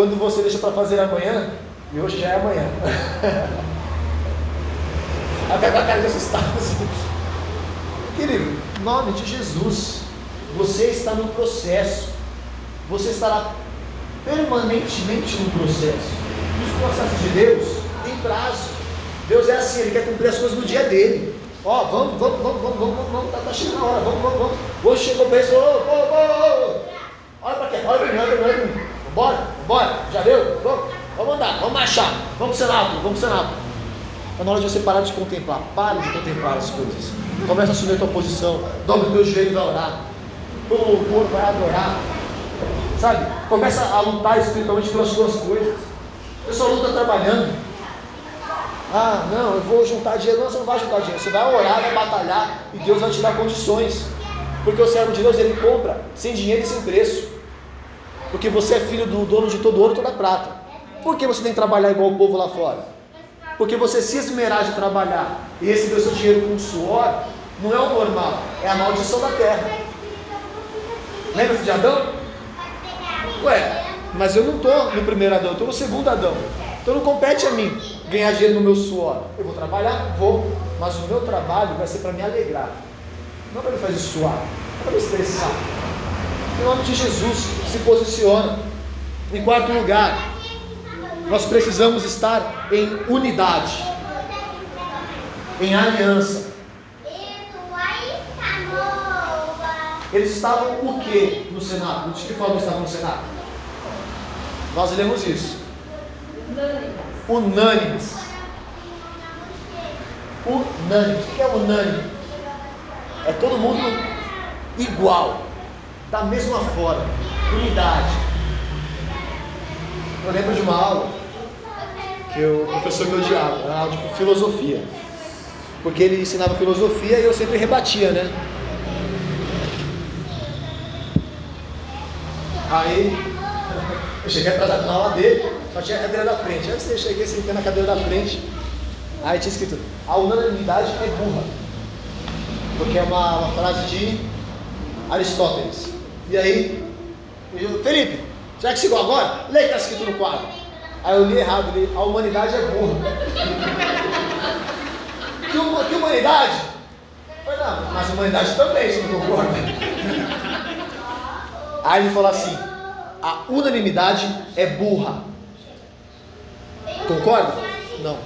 quando você deixa para fazer amanhã, e hoje já é amanhã. Até com a cara de assustado. Assim. Querido, em nome de Jesus, você está no processo. Você estará permanentemente no processo. E os processos de Deus têm prazo. Deus é assim, Ele quer cumprir as coisas no dia dele. Ó, vamos, vamos, vamos, vamos, vamos, vamos, tá, tá chegando a hora, vamos, vamos, vamos. Hoje chegou o preço, ô, ô, ô, ô, olha pra quê, olha pra mim, olha pra mim, olha pra mim. Bora, bora, já deu? Vamos, vamos andar, vamos marchar, vamos pro Senado, vamos pro Senado. Está na hora de você parar de contemplar, pare de contemplar as coisas. Começa a assumir a tua posição, dobre o teu joelho e vai orar. O louvor vai adorar. Sabe? Começa a lutar espiritualmente pelas tuas coisas. Você só luta trabalhando. Ah, não, eu vou juntar dinheiro. Não, você não vai juntar dinheiro. Você vai orar, vai batalhar e Deus vai te dar condições. Porque o servo de Deus ele compra sem dinheiro e sem preço. Porque você é filho do dono de todo ouro e toda prata. Por que você tem que trabalhar igual o povo lá fora? Porque você se esmerar de trabalhar e receber seu dinheiro com suor, não é o normal, é a maldição da terra. Lembra-se de Adão? Ué, mas eu não estou no primeiro Adão, eu estou no segundo Adão. Então não compete a mim ganhar dinheiro no meu suor. Eu vou trabalhar? Vou. Mas o meu trabalho vai ser para me alegrar. Não para me fazer suar, não para me estressar. Em nome de Jesus, se posiciona. Em quarto lugar, nós precisamos estar em unidade, em aliança. Eles estavam o que no Senado? De que forma estavam no Senado? Nós lemos isso. Unânimes. Unânimes. O que é unânime? É todo mundo igual, da mesma forma, unidade. Eu lembro de uma aula que o professor me odiava, era aula de filosofia. Porque ele ensinava filosofia e eu sempre rebatia, né? Aí eu cheguei atrasado na aula dele, só tinha a cadeira da frente. Aí eu cheguei, sentei na cadeira da frente, aí tinha escrito, a unanimidade é burra. Porque é uma, uma frase de Aristóteles. E aí, eu, Felipe, já que chegou agora, lê que está escrito no quadro. Aí eu li errado, li, a humanidade é burra. que, que humanidade? Falei, não, mas a humanidade também, você não concorda? Aí ele falou assim: a unanimidade é burra. Concorda? Não.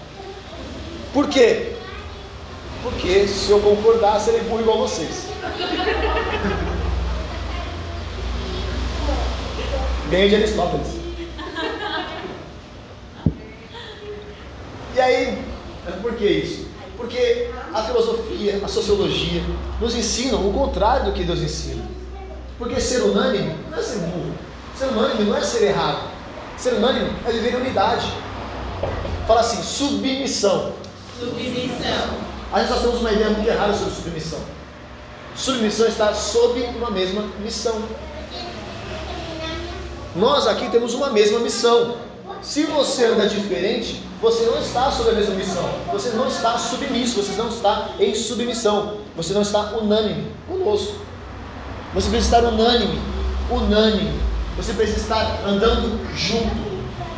Por quê? Porque se eu concordar, serei burro igual vocês. Ganhei de Aristóteles. E aí, por que isso? Porque a filosofia, a sociologia nos ensinam o contrário do que Deus ensina. Porque ser unânime não é ser burro. Ser unânime não é ser errado. Ser unânime é viver em unidade. Fala assim, submissão. Submissão. A gente nós temos uma ideia muito errada sobre submissão. Submissão está sob uma mesma missão. Nós aqui temos uma mesma missão. Se você anda diferente, você não está sob a mesma missão. Você não está submisso, você não está em submissão. Você não está unânime conosco. Você precisa estar unânime, unânime. Você precisa estar andando junto,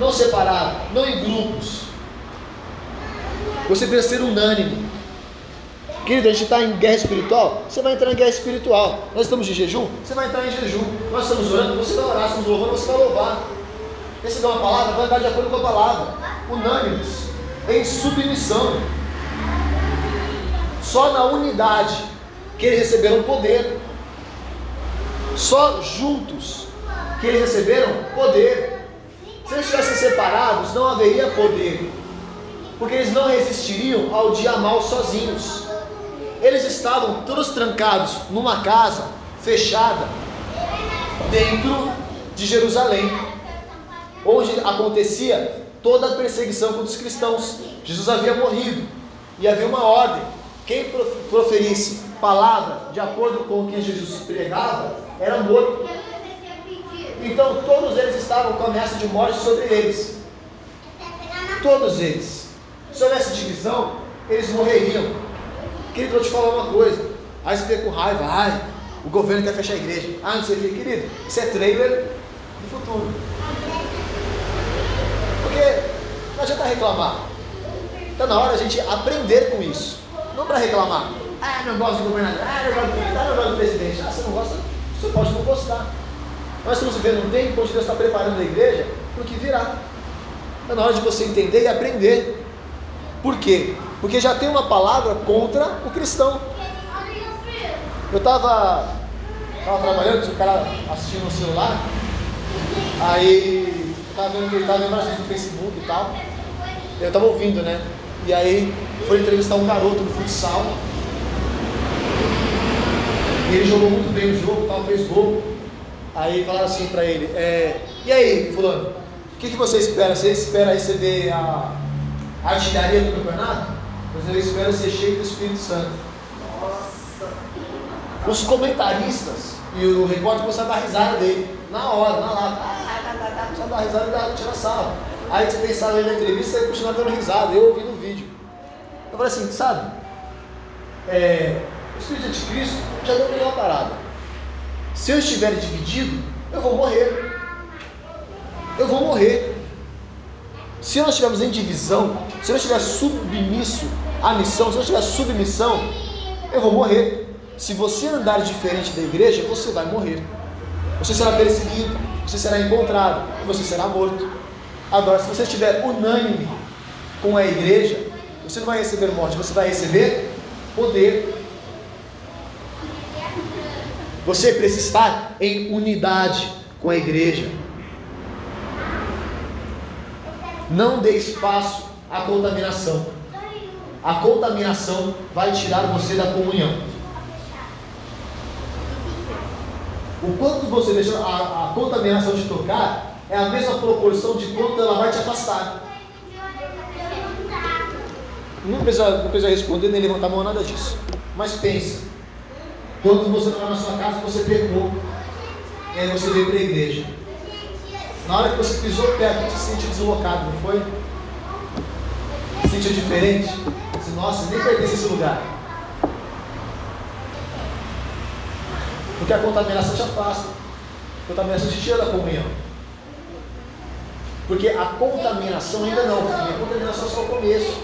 não separado, não em grupos. Você precisa ser unânime. Querido, a gente está em guerra espiritual, você vai entrar em guerra espiritual. Nós estamos de jejum, você vai entrar em jejum. Nós estamos orando, você vai orar, estamos louvando, você vai louvar. Receber uma palavra, vai andar de acordo com a palavra. Unânimes, em submissão. Só na unidade que eles receberam poder. Só juntos que eles receberam poder. Se eles estivessem separados, não haveria poder. Porque eles não resistiriam ao dia mal sozinhos. Eles estavam todos trancados numa casa fechada dentro de Jerusalém, onde acontecia toda a perseguição contra os cristãos. Jesus havia morrido e havia uma ordem: quem proferisse palavra de acordo com o que Jesus pregava era morto. Então todos eles estavam com ameaça de morte sobre eles. Todos eles. Se houvesse divisão, eles morreriam. Querido, vou te falar uma coisa. Aí você fica com raiva, ai, o governo quer fechar a igreja. Ah, não sei o que, querido. Isso é trailer do futuro. Porque não adianta reclamar. Está na hora a gente aprender com isso. Não para reclamar. Ah, não gosto do governador. Ah, não gosto do presidente. Ah, não do presidente. Ah, você não gosta? Você pode não gostar. Nós estamos vivendo um tempo onde Deus está preparando a igreja para o que virá. Está na hora de você entender e aprender. Por quê? Porque já tem uma palavra contra o cristão. Eu estava tava trabalhando, o cara assistindo no celular, aí estava vendo que ele estava vendo bastante no Facebook e tal. Eu estava ouvindo, né? E aí foi entrevistar um garoto no futsal. E ele jogou muito bem o jogo, tal, fez gol. Aí falaram assim para ele, é, e aí, fulano, o que, que você espera? Você espera receber a artilharia do campeonato? Mas eu espero ser cheio do Espírito Santo. Nossa. Os comentaristas e o repórter começaram a dar risada dele. Na hora, na lata. Ah, a dar risada e tirar sarro. Aí você pensava na entrevista e continuava dando risada. Eu ouvi no vídeo. Eu falei assim, sabe? É, o Espírito de Cristo já deu uma parada. Se eu estiver dividido, eu vou morrer. Eu vou morrer. Se nós estivermos em divisão, se eu estiver submisso à missão, se eu estiver submissão, eu vou morrer. Se você andar diferente da igreja, você vai morrer. Você será perseguido, você será encontrado você será morto. Agora, se você estiver unânime com a igreja, você não vai receber morte, você vai receber poder. Você precisa estar em unidade com a igreja. Não dê espaço à contaminação. A contaminação vai tirar você da comunhão. O quanto você deixa a, a contaminação te tocar é a mesma proporção de quanto ela vai te afastar. Não precisa, não precisa responder nem levantar a mão, nada disso. Mas pensa. Quando você estava na sua casa, você pecou. E aí você veio para a igreja. Na hora que você pisou o pé você se sentiu deslocado, não foi? Se sentiu diferente? Nossa, nem pertence esse lugar. Porque a contaminação te afasta. A contaminação te tira da comunhão. Porque a contaminação ainda não, filho. A contaminação é só o começo.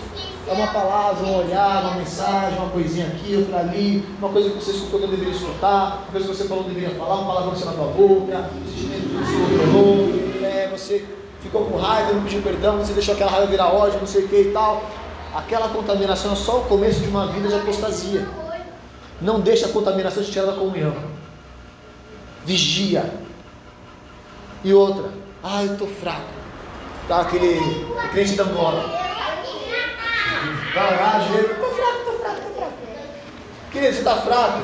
É uma palavra, um olhar, uma mensagem, uma coisinha aqui, outra ali, uma coisa que você escutou que não deveria escutar, uma coisa que você falou que deveria falar, uma palavra que você na tua boca, um sentimento que você controlou, é, você ficou com raiva, não pediu perdão, você deixou aquela raiva virar ódio, não sei o que e tal. Aquela contaminação é só o começo de uma vida de apostasia. Não deixa a contaminação te tirar da comunhão. Vigia. E outra, ah, eu estou fraco. Tá aquele crente da bola. Vai lá, ajoelha, estou fraco, estou fraco, estou fraco. Querido, você está fraco?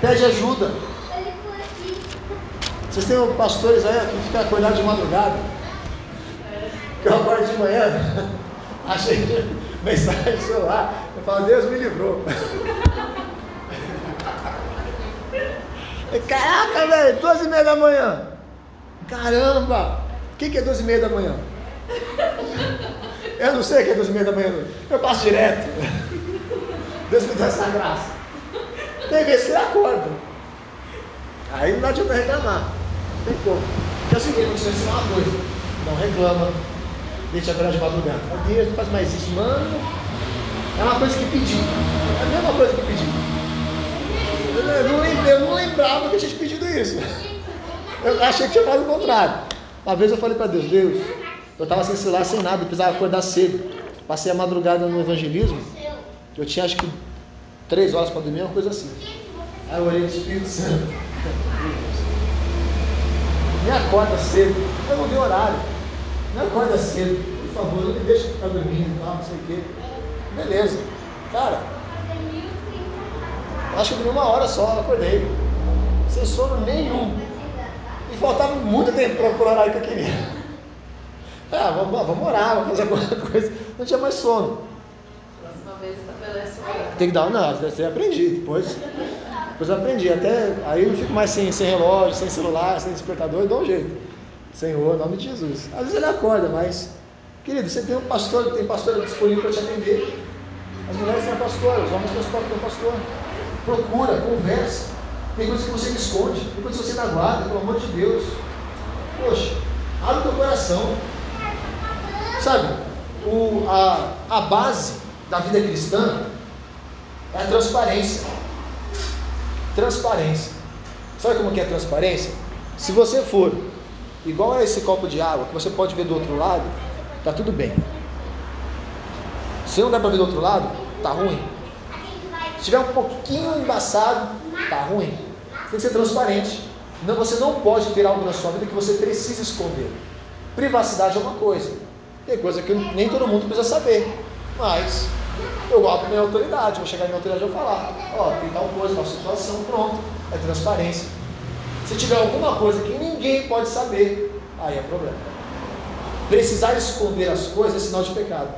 Pede ajuda. Vocês têm pastores aí que ficam acordados de madrugada. Que eu acordo de manhã, achei mensagem celular. Eu falo, Deus me livrou. Caraca, velho, duas e meia da manhã. Caramba! O que, que é duas e meia da manhã? Eu não sei o que é duas e meia da manhã. Eu passo direto. Deus me dá essa graça. Tem vezes que ele acorda. Aí não adianta reclamar. Tem como. Porque é o seguinte, eu te ensinar uma coisa. Não reclama. Deixa a de madrugada. Fala, Deus, não faz mais isso, mano. É uma coisa que pedi. É a mesma coisa que pedi. Eu não, lembrei, eu não lembrava que eu tinha pedido isso. Eu achei que tinha falado o contrário. Uma vez eu falei para Deus, Deus, eu estava sem celular, sem nada, eu precisava acordar cedo. Passei a madrugada no evangelismo. Eu tinha acho que três horas para dormir, uma coisa assim. Aí eu olhei no Espírito Santo. Me acorda cedo. Eu não dei horário. Me acorda cedo. Por favor, não me deixe ficar dormindo, tal, não sei o quê. Beleza. Cara, acho que dormi uma hora só, acordei. Sem sono nenhum. E faltava muito tempo para o horário que eu queria. Ah, vamos, vamos orar, vamos fazer alguma coisa. Não tinha mais sono. Próxima vez estabelece o horário. Tem que dar, não, você aprendi. Depois, depois eu aprendi. Até aí eu não fico mais sem, sem relógio, sem celular, sem despertador, eu dou um jeito. Senhor, em nome de Jesus. Às vezes ele acorda, mas, querido, você tem um pastor, tem pastor disponível para te atender. As mulheres têm pastor, os homens têm pastor. Procura, conversa. Tem coisas que você esconde, tem coisas que você não guarda, pelo amor de Deus. Poxa, abre o teu coração. Sabe, o, a, a base da vida cristã é a transparência. Transparência. Sabe como que é a transparência? Se você for igual a esse copo de água, que você pode ver do outro lado, tá tudo bem. Se não dá para ver do outro lado, tá ruim. Se tiver um pouquinho embaçado, tá ruim. Tem que ser transparente. Não, você não pode ter algo na sua vida que você precisa esconder. Privacidade é uma coisa. Tem coisa que nem todo mundo precisa saber. Mas eu guardo minha autoridade. Vou chegar na minha autoridade e vou falar: Ó, tem tal coisa, tal situação, pronto. É transparência. Se tiver alguma coisa que ninguém pode saber, aí é problema. Precisar esconder as coisas é sinal de pecado.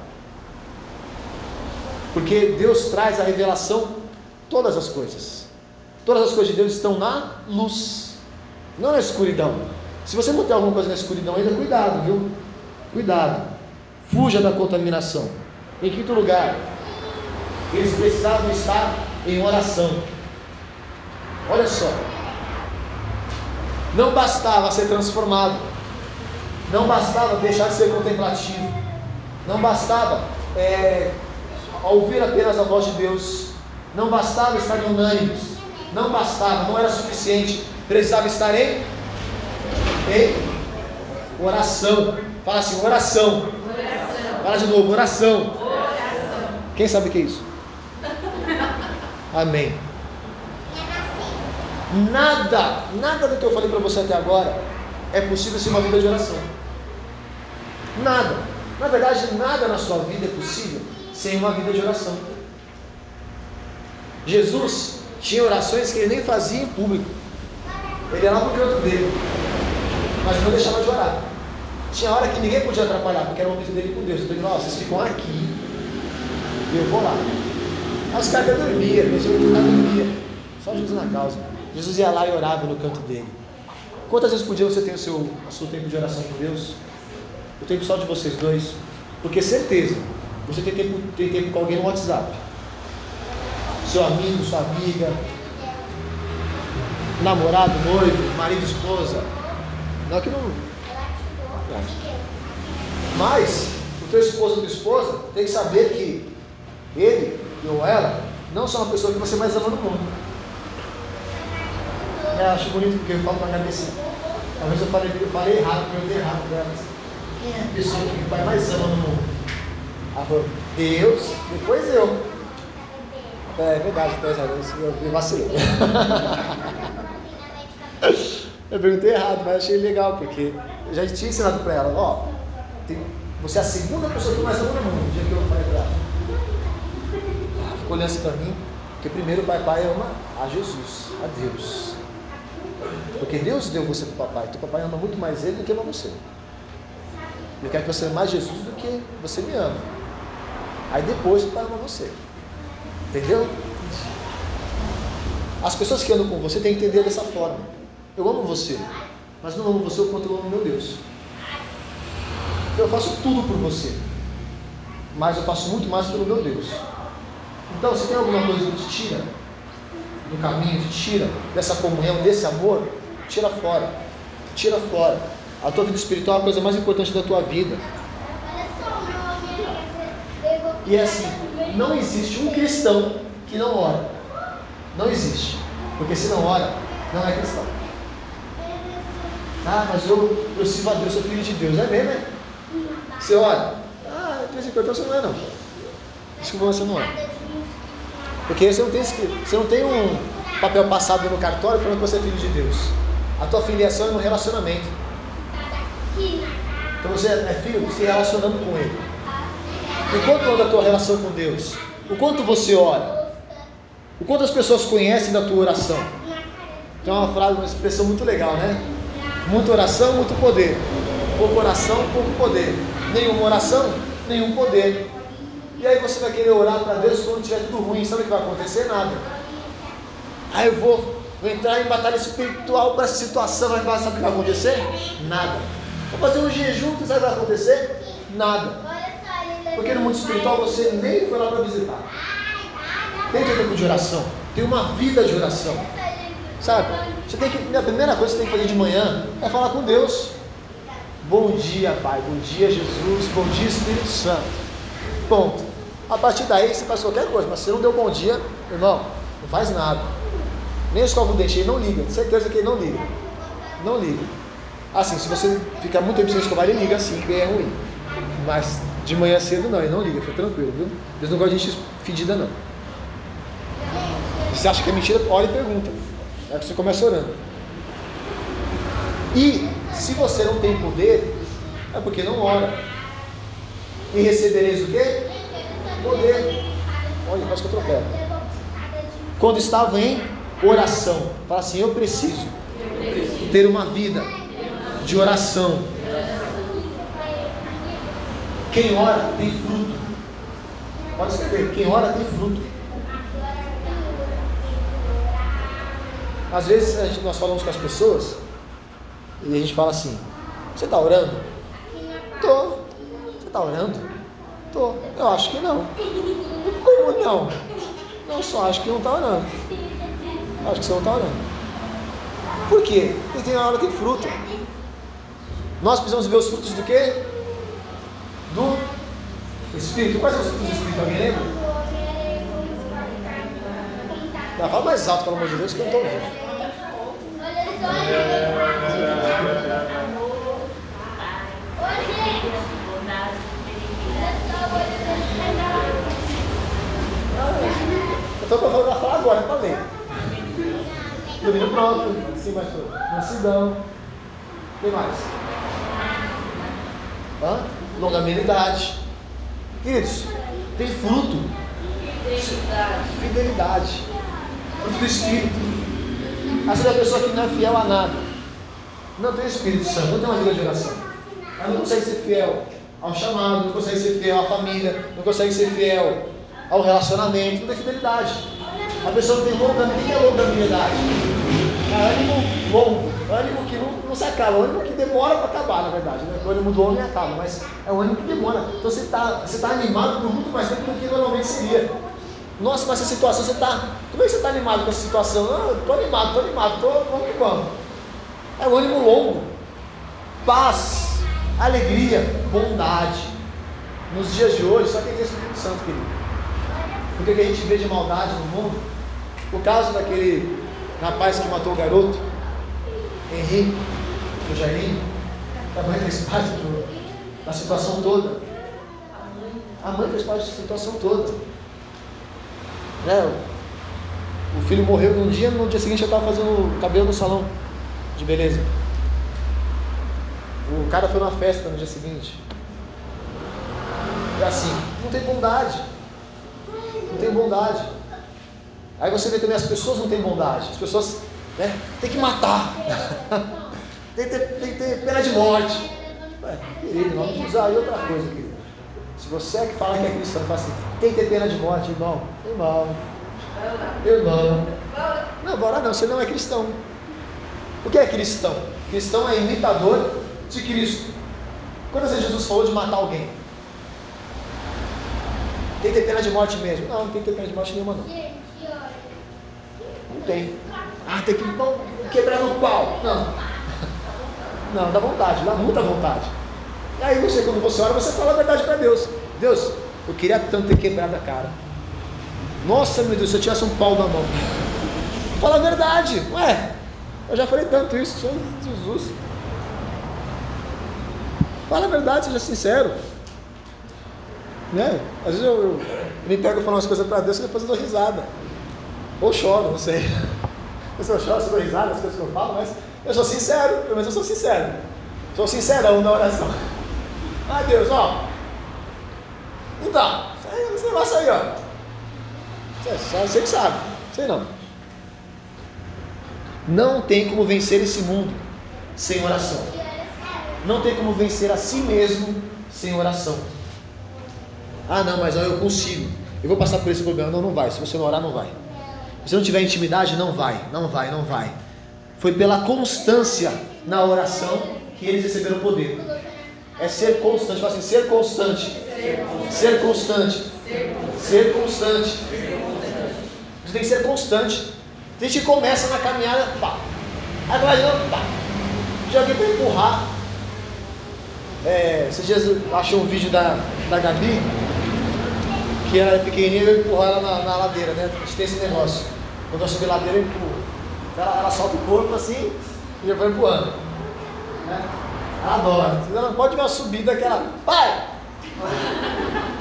Porque Deus traz a revelação todas as coisas. Todas as coisas de Deus estão na luz, não na escuridão. Se você botar alguma coisa na escuridão ainda, cuidado, viu? Cuidado. Fuja da contaminação. Em quinto lugar, eles precisavam estar em oração. Olha só. Não bastava ser transformado. Não bastava deixar de ser contemplativo. Não bastava é, ouvir apenas a voz de Deus. Não bastava estar em unânimes. Não bastava, não era suficiente. Precisava estar em, em oração. Fala assim, oração. oração. Fala de novo, oração. oração. Quem sabe o que é isso? Amém. Nada, nada do que eu falei para você até agora é possível sem uma vida de oração. Nada. Na verdade, nada na sua vida é possível sem uma vida de oração. Jesus tinha orações que ele nem fazia em público. Ele ia lá no canto dele, mas não deixava de orar. Tinha hora que ninguém podia atrapalhar, porque era o momento dele com Deus. Então ele falou, vocês ficam aqui eu vou lá. Aí os caras até dormiam, eu dormia. Só Jesus na causa. Jesus ia lá e orava no canto dele. Quantas vezes por dia você tem o seu, o seu tempo de oração com Deus? O tempo só de vocês dois? Porque certeza, você tem tempo, tem tempo com alguém no WhatsApp. Seu amigo, sua amiga, namorado, noivo, marido, esposa. Não é que não. É. Mas o teu esposo ou tua esposa tem que saber que ele ou ela não são a pessoa que você mais ama no mundo. Eu acho bonito porque eu falo para a cabeça. Talvez eu falei, eu falei errado, perguntei errado para ela. Quem é a pessoa que o pai mais ama no mundo? Ela falou, Deus, depois eu. É, é verdade, então, eu, eu vacilei. eu perguntei errado, mas achei legal, porque eu já tinha ensinado para ela, ó, tem, você é a segunda pessoa que mais ama no mundo, o dia que eu falei para ela. Ela ficou olhando assim para mim, porque primeiro o pai pai ama a Jesus, a Deus. Porque Deus deu você para o papai. Teu papai ama muito mais ele do que ama você. Eu quero que você ame mais Jesus do que você me ama. Aí depois o pai ama você. Entendeu? As pessoas que andam com você têm que entender dessa forma. Eu amo você, mas não amo você o quanto eu amo meu Deus. Eu faço tudo por você, mas eu faço muito mais pelo meu Deus. Então, se tem alguma coisa que te tira do caminho, te tira dessa comunhão, desse amor, tira fora. Tira fora. A tua vida espiritual é a coisa mais importante da tua vida. E é assim, não existe um cristão que não ora. Não existe. Porque se não ora, não é cristão. Ah, mas eu, eu sirvo a Deus, sou filho de Deus. É mesmo, é? Você ora. Ah, de vez em quando você não é não. Desculpa, você não é. Porque você não tem, você não tem um papel passado no cartório falando que você é filho de Deus. A tua filiação é no relacionamento. Então você é filho se relacionando com Ele. O quanto anda a tua relação com Deus? O quanto você ora? O quanto as pessoas conhecem da tua oração? Tem uma frase, uma expressão muito legal, né? Muita oração, muito poder. Pouca oração, pouco poder. Nenhuma oração, nenhum poder. E aí você vai querer orar para Deus quando tiver tudo ruim. Sabe o que vai acontecer? Nada. Aí eu vou, vou entrar em batalha espiritual para essa situação. Sabe o que vai acontecer? Nada. Vou fazer um jejum, sabe o que vai acontecer? Nada. Porque no mundo espiritual você nem foi lá para visitar. Tem tempo de oração. Tem uma vida de oração. Sabe? Você tem que, a primeira coisa que você tem que fazer de manhã é falar com Deus. Bom dia, Pai. Bom dia, Jesus. Bom dia, Espírito Santo. Ponto. A partir daí você faz qualquer coisa, mas se não deu bom dia, irmão, não faz nada. Nem escova o dente, ele não liga. Certeza que ele não liga. Não liga. Assim, se você ficar muito tempo sem escovar, ele liga assim, que é ruim. Mas de manhã cedo não, ele não liga, fica tranquilo, viu? Deus não gosta de gente fedida não. Se você acha que é mentira, olha e pergunta. É que você começa orando. E se você não tem poder, é porque não ora. E recebereis o quê? Poder. Olha, quase que eu. Quando estava em oração, fala assim: Eu preciso ter uma vida de oração. Quem ora tem fruto. Pode escrever: Quem ora tem fruto. Às vezes gente, nós falamos com as pessoas e a gente fala assim: Você está orando? Estou. Você está orando? Eu acho que não. Como não? Não, só acho que não está orando. Acho que você não está orando. Por quê? Porque tem hora tem fruto. Nós precisamos ver os frutos do quê? Do Espírito. Quais são os frutos do Espírito? Alguém lembra? Não, fala mais alto, pelo amor de Deus, que eu não estou ouvindo. Eu estou para falar agora, para ler. Domínio próprio, sim, pastor. Mansidão. O que mais? Hã? Longanimidade. Queridos, tem fruto. Fidelidade. Fidelidade. Fruto do Espírito. Às vezes a pessoa que não é fiel a nada. Não tem Espírito Santo, não tem uma vida de oração. Ela não consegue ser fiel ao chamado, não consegue ser fiel à família, não consegue ser fiel ao relacionamento, não tem fidelidade. A pessoa não tem longanimidade. O que é? É ânimo longo, ânimo que não, não se acaba, ânimo que demora para acabar, na verdade. Né? O ânimo do homem acaba, mas é um ânimo que demora. Então você está você tá animado por muito mais tempo do que normalmente seria. Nossa, com essa situação você está. Como é que você está animado com essa situação? Ah, estou animado, estou animado, estou. Vamos que vamos. É um ânimo longo. Paz, alegria, bondade. Nos dias de hoje, só quem tem Espírito Santo, querido. O que a gente vê de maldade no mundo, o caso daquele rapaz que matou o garoto, Henrique, do Jairinho, a mãe fez parte do, da situação toda. A mãe fez parte da situação toda. Né? O filho morreu num dia, no dia seguinte eu estava fazendo cabelo no salão de beleza. O cara foi numa festa no dia seguinte. É assim, não tem bondade. Não tem bondade. Aí você vê também as pessoas não têm bondade. As pessoas né, tem que matar. tem, que ter, tem que ter pena de morte. Ué, querido, vamos usar aí outra coisa, querido. Se você é que fala que é cristão, fala assim, tem que ter pena de morte, irmão. Irmão. Irmão. Não, orar não, você não é cristão. O que é cristão? Cristão é imitador de Cristo. Quando Jesus falou de matar alguém? Tem que ter pena de morte mesmo? Não, não tem que ter pena de morte nenhuma não. Não tem. Ah, tem que bom, quebrar no pau. Não. Não, dá vontade, dá muita vontade. E aí você, quando você ora, você fala a verdade para Deus. Deus, eu queria tanto ter quebrado a cara. Nossa, meu Deus, se eu tivesse um pau na mão. Fala a verdade. Ué, eu já falei tanto isso, Jesus. Fala a verdade, seja sincero. Né? Às vezes eu, eu me pego falando umas coisas para Deus e depois eu dou risada. Ou choro, não sei. Eu só choro, eu dou risada, as coisas que eu falo, mas eu sou sincero, pelo menos eu sou sincero. Sou sincerão na oração. Ai Deus, ó. Então, esse negócio aí, ó. Só você que sabe, sei não. Não tem como vencer esse mundo sem oração. Não tem como vencer a si mesmo sem oração. Ah, não, mas eu consigo. Eu vou passar por esse problema. Não, não vai. Se você não orar, não vai. Se você não tiver intimidade, não vai. Não vai, não vai. Foi pela constância na oração que eles receberam poder. É ser constante. Fala assim, ser constante. Ser constante. Ser constante. Você tem que ser constante. A gente começa na caminhada, pá. Agora pá. Já para empurrar. É, esses dias achei um vídeo da, da Gabi, que ela é pequenininha e empurrar ela na, na, ladeira, né? A gente tem esse negócio. Quando eu subir ladeira, eu empurro. Ela, ela solta o corpo assim e já vai empurrando. Né? Ela adora. Ela não pode ver uma subida que ela. Pai!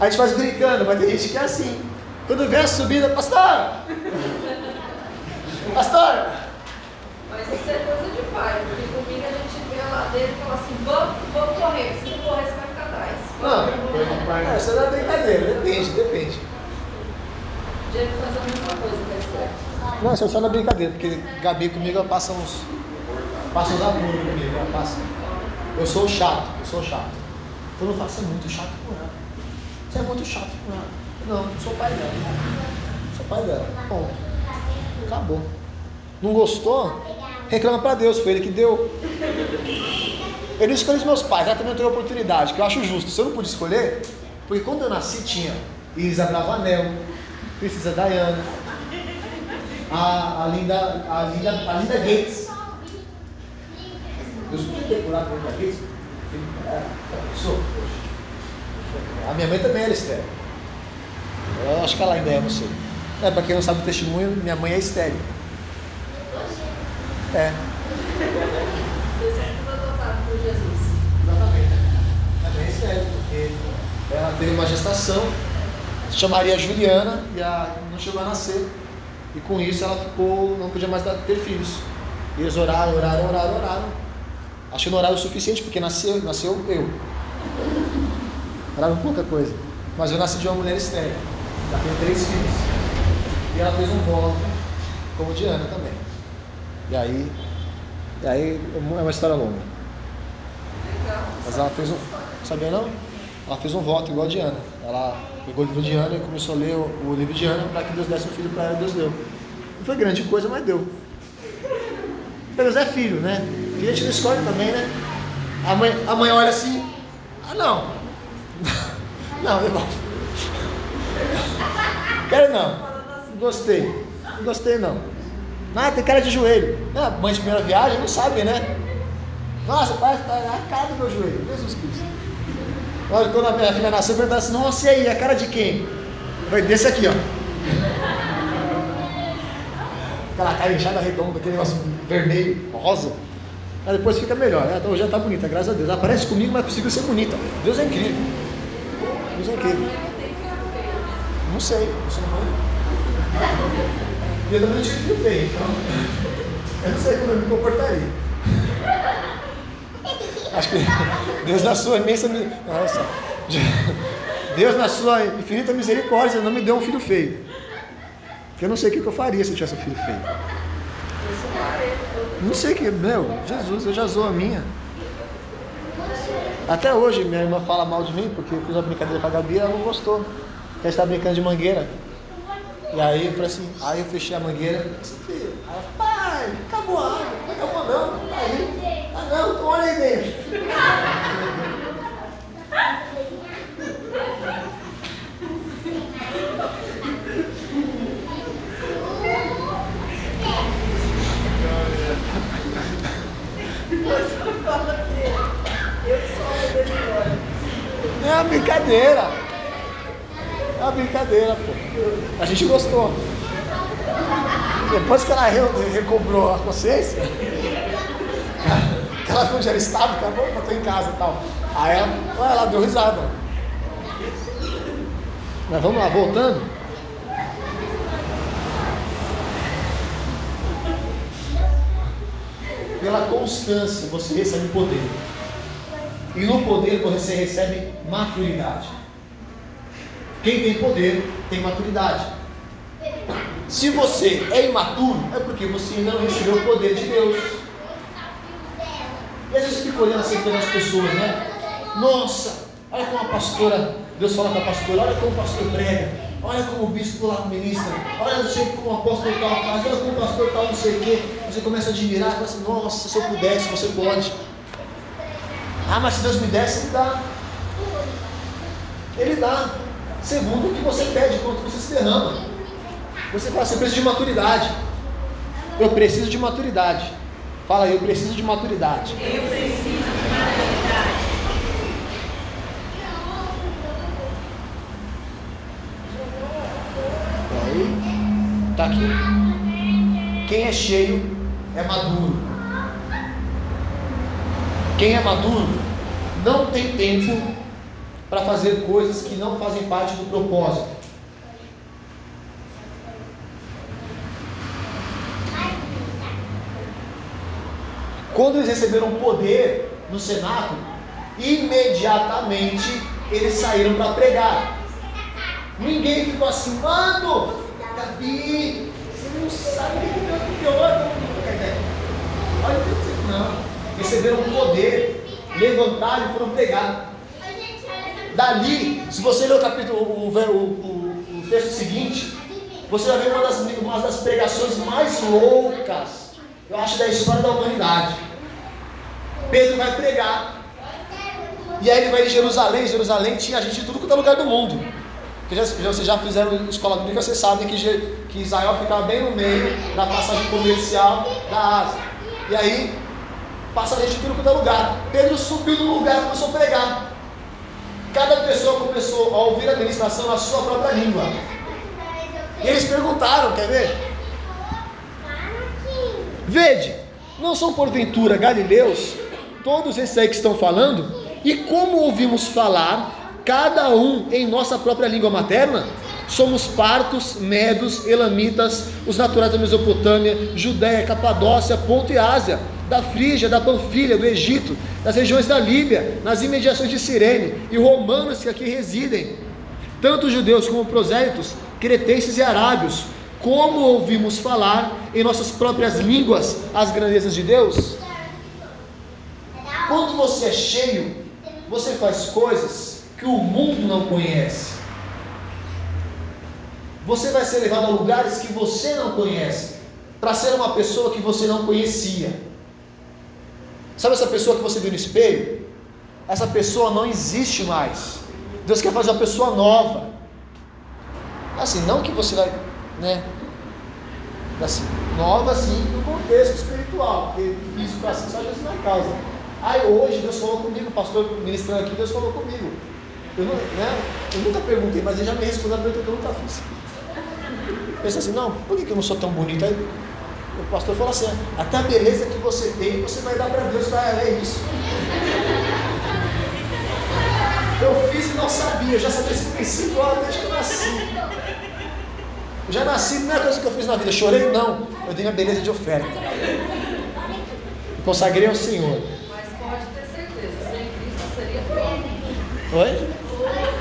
A gente faz brincando, mas tem gente que é assim. Quando vem a subida, pastor! Pastor! Mas isso é coisa de pai, porque comigo a gente e fala assim, vamos, vamos correr, se não correr você vai ficar atrás. Não, é, isso não é brincadeira, depende, depende. Diego faz a mesma coisa, tá? Não, isso é só na brincadeira, porque Gabi comigo ela passa uns. Passa uns apuros comigo, ela passa. Eu sou chato, eu sou chato. Então não faça muito chato com ela. Você é muito chato com ela. Não, sou pai dela. Sou pai dela. Ponto. Acabou. Não gostou? Reclama para Deus, foi Ele que deu. Eu não escolhi os meus pais, ela também teve oportunidade, que eu acho justo. Se eu não pude escolher, porque quando eu nasci tinha Isa Bravanel, Princesa Diana, a, a, Linda, a, Linda, a Linda Gates. Eu podia ter curado a Linda Gates? É, sou. A minha mãe também era estéreo. Eu acho que ela ainda é, não sei. É, para quem não sabe o testemunho, minha mãe é estéreo. É. Você sempre foi adotado por Jesus. Exatamente. É bem estéreo, porque ela teve uma gestação, se chamaria Juliana, e a, não chegou a nascer. E com isso ela ficou, não podia mais ter filhos. E eles oraram, oraram, oraram, oraram. Que não oraram o suficiente, porque nasceu, nasceu eu. Oraram pouca coisa. Mas eu nasci de uma mulher estéreo. Já tenho três filhos. E ela fez um voto, como Diana também. E aí, e aí é uma história longa. Mas ela fez um. Sabia não? Ela fez um voto igual a Diana. Ela pegou o livro de Ana e começou a ler o, o livro de Ana para que Deus desse um filho para ela, Deus deu. Não foi grande coisa, mas deu. Deus é filho, né? Filho a gente não escolhe também, né? A mãe, a mãe olha assim, ah não. Não, não. Quero. Não gostei. Não gostei não. Ah, tem cara de joelho. Não, mãe de primeira viagem não sabe, né? Nossa, que tá a cara do meu joelho. Jesus Cristo. Olha, quando a minha filha nasceu, eu perguntava assim, nossa, e aí, a cara de quem? Foi desse aqui, ó. Aquela cara inchada redonda, aquele negócio vermelho, rosa. Mas depois fica melhor. Ela hoje já tá bonita, graças a Deus. Ela parece comigo, mas consigo ser bonita. Deus é incrível. Deus é incrível. Não sei, não sou mãe. E eu também não tive filho feio, então. Eu não sei como eu me comportaria. Acho que Deus na sua imensa Nossa. Deus na sua infinita misericórdia não me deu um filho feio. Porque eu não sei o que eu faria se eu tivesse um filho feio. Não sei o que, meu, Jesus, eu já sou a minha. Até hoje minha irmã fala mal de mim porque eu fiz uma brincadeira com a Gabi e ela não gostou. Ela está brincando de mangueira. E aí eu falei assim, aí eu fechei a mangueira, assim, filho, aí pai, acabou a água, não acabou não, tá aí. Ah não, então olha aí dentro. É uma brincadeira. É uma brincadeira, pô. A gente gostou. Depois que ela re- recobrou a consciência, que ela viu onde ela estava, que ela "Vamos, botou em casa e tal. Aí ela, ela deu risada. Mas vamos lá, voltando. Pela constância você recebe poder. E no poder você recebe maturidade. Quem tem poder tem maturidade. Se você é imaturo, é porque você não recebeu o poder de Deus. E às vezes eu fico olhando assim pelas pessoas, né? Nossa, olha como a pastora, Deus fala com a pastora, olha como o pastor prega, olha como o bispo lá ministra, olha não sei como o apóstolo tal faz, olha como o pastor tal não sei o quê. Você começa a admirar fala assim, nossa, se eu pudesse, você pode. Ah, mas se Deus me desse, Ele dá. Ele dá. Segundo o que você pede, quanto você se derrama. Você fala, você precisa de maturidade. Eu preciso de maturidade. Fala aí, eu preciso de maturidade. Eu preciso de maturidade. Aí, tá aqui. Quem é cheio é maduro. Quem é maduro não tem tempo para fazer coisas que não fazem parte do propósito. Quando eles receberam poder no Senado, imediatamente eles saíram para pregar. Ninguém ficou assim, mano, Gabi, você não sabe o que é pior. Olha o que você não. Receberam poder, levantaram e foram pregar. Dali, se você ler o capítulo, o, o, o, texto seguinte, você vai ver uma das, uma das pregações mais loucas, eu acho, da história da humanidade. Pedro vai pregar. E aí ele vai em Jerusalém. Jerusalém tinha gente de tudo quanto é lugar do mundo. Porque vocês já fizeram escola bíblica, vocês sabem que, que Israel ficava bem no meio da passagem comercial da Ásia. E aí, passa gente de tudo quanto é lugar. Pedro subiu no lugar e começou a pregar. Cada pessoa começou a ouvir a ministração na sua própria língua. E eles perguntaram, quer ver? Vede, não são porventura galileus todos esses aí que estão falando? E como ouvimos falar, cada um em nossa própria língua materna? Somos partos, medos, elamitas, os naturais da Mesopotâmia, Judéia, Capadócia, Ponto e Ásia, da Frígia, da Panfilha, do Egito, das regiões da Líbia, nas imediações de Cirene, e romanos que aqui residem, tanto judeus como prosélitos, cretenses e arábios, como ouvimos falar em nossas próprias línguas as grandezas de Deus? Quando você é cheio, você faz coisas que o mundo não conhece. Você vai ser levado a lugares que você não conhece, para ser uma pessoa que você não conhecia. Sabe essa pessoa que você viu no espelho? Essa pessoa não existe mais. Deus quer fazer uma pessoa nova. Assim, não que você vai, né? Assim, nova assim no contexto espiritual, porque físico assim só Jesus na causa. Aí hoje Deus falou comigo, pastor ministrando aqui, Deus falou comigo. Eu, não, né, eu nunca perguntei, mas ele já me respondeu a pergunta que eu nunca fiz. Pensa assim, não, por que eu não sou tão bonito? Aí o pastor falou assim, até a beleza que você tem, você vai dar para Deus, vai, é isso. Eu fiz e não sabia, eu já sabia esse princípio lá desde que eu nasci. Eu já nasci, a primeira coisa que eu fiz na vida, chorei? Não, eu dei minha beleza de oferta. Consagrei ao Senhor. Mas pode ter certeza, sem Cristo seria pior. Oi? A.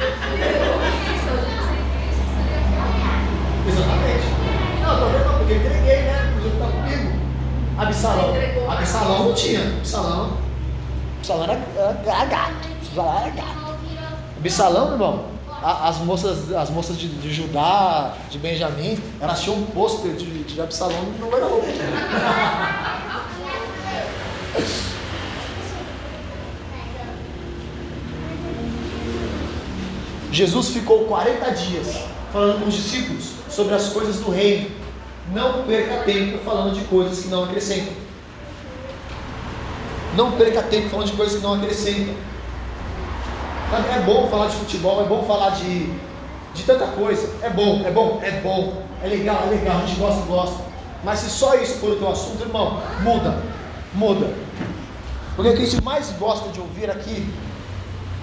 Exatamente. Não, talvez não, porque eu entreguei, né? Absalão. Absalão não tinha. Absalão. Absalão era, era, gato. Absalão era gato. Absalão, irmão, as moças, as moças de, de Judá, de Benjamim, elas tinham um pôster de, de Absalão no guarda-roupa. Jesus ficou 40 dias falando com os discípulos sobre as coisas do reino. Não perca tempo falando de coisas que não acrescentam. Não perca tempo falando de coisas que não acrescentam. É bom falar de futebol, é bom falar de, de tanta coisa. É bom, é bom, é bom. É legal, é legal, a gente gosta, gosta. Mas se só isso for o teu assunto, irmão, muda, muda. Porque o que a gente mais gosta de ouvir aqui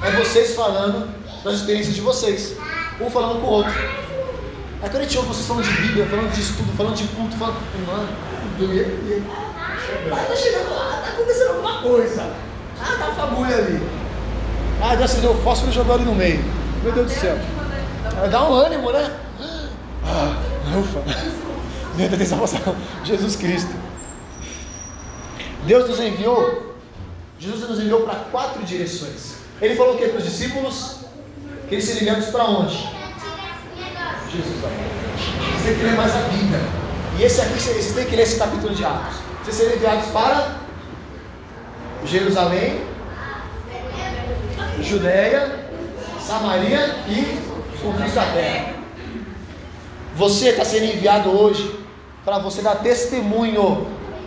é vocês falando das experiências de vocês, um falando com o outro. Aí quando a gente ouve vocês falando de Bíblia, falando de estudo, falando de culto, falando, mano, e aí, e aí? Ah, tá chegando lá, tá acontecendo alguma coisa. Ah, tá uma fagulha ali. Ah, já acendeu o fósforo e jogou ali no meio. Meu Deus do céu. Ah, Dá um ânimo, né? Ah, ufa. Dentro dessa salvação. Jesus Cristo. Deus nos enviou, Jesus nos enviou para quatro direções. Ele falou o que para os discípulos? Que eles seriam enviados para onde? Jesus amado. Vocês têm que ler mais a Bíblia. E esse aqui, vocês têm que ler esse capítulo de Atos. Vocês serão enviados para Jerusalém, Judéia, Samaria e os confins da terra. Você está sendo enviado hoje para você dar testemunho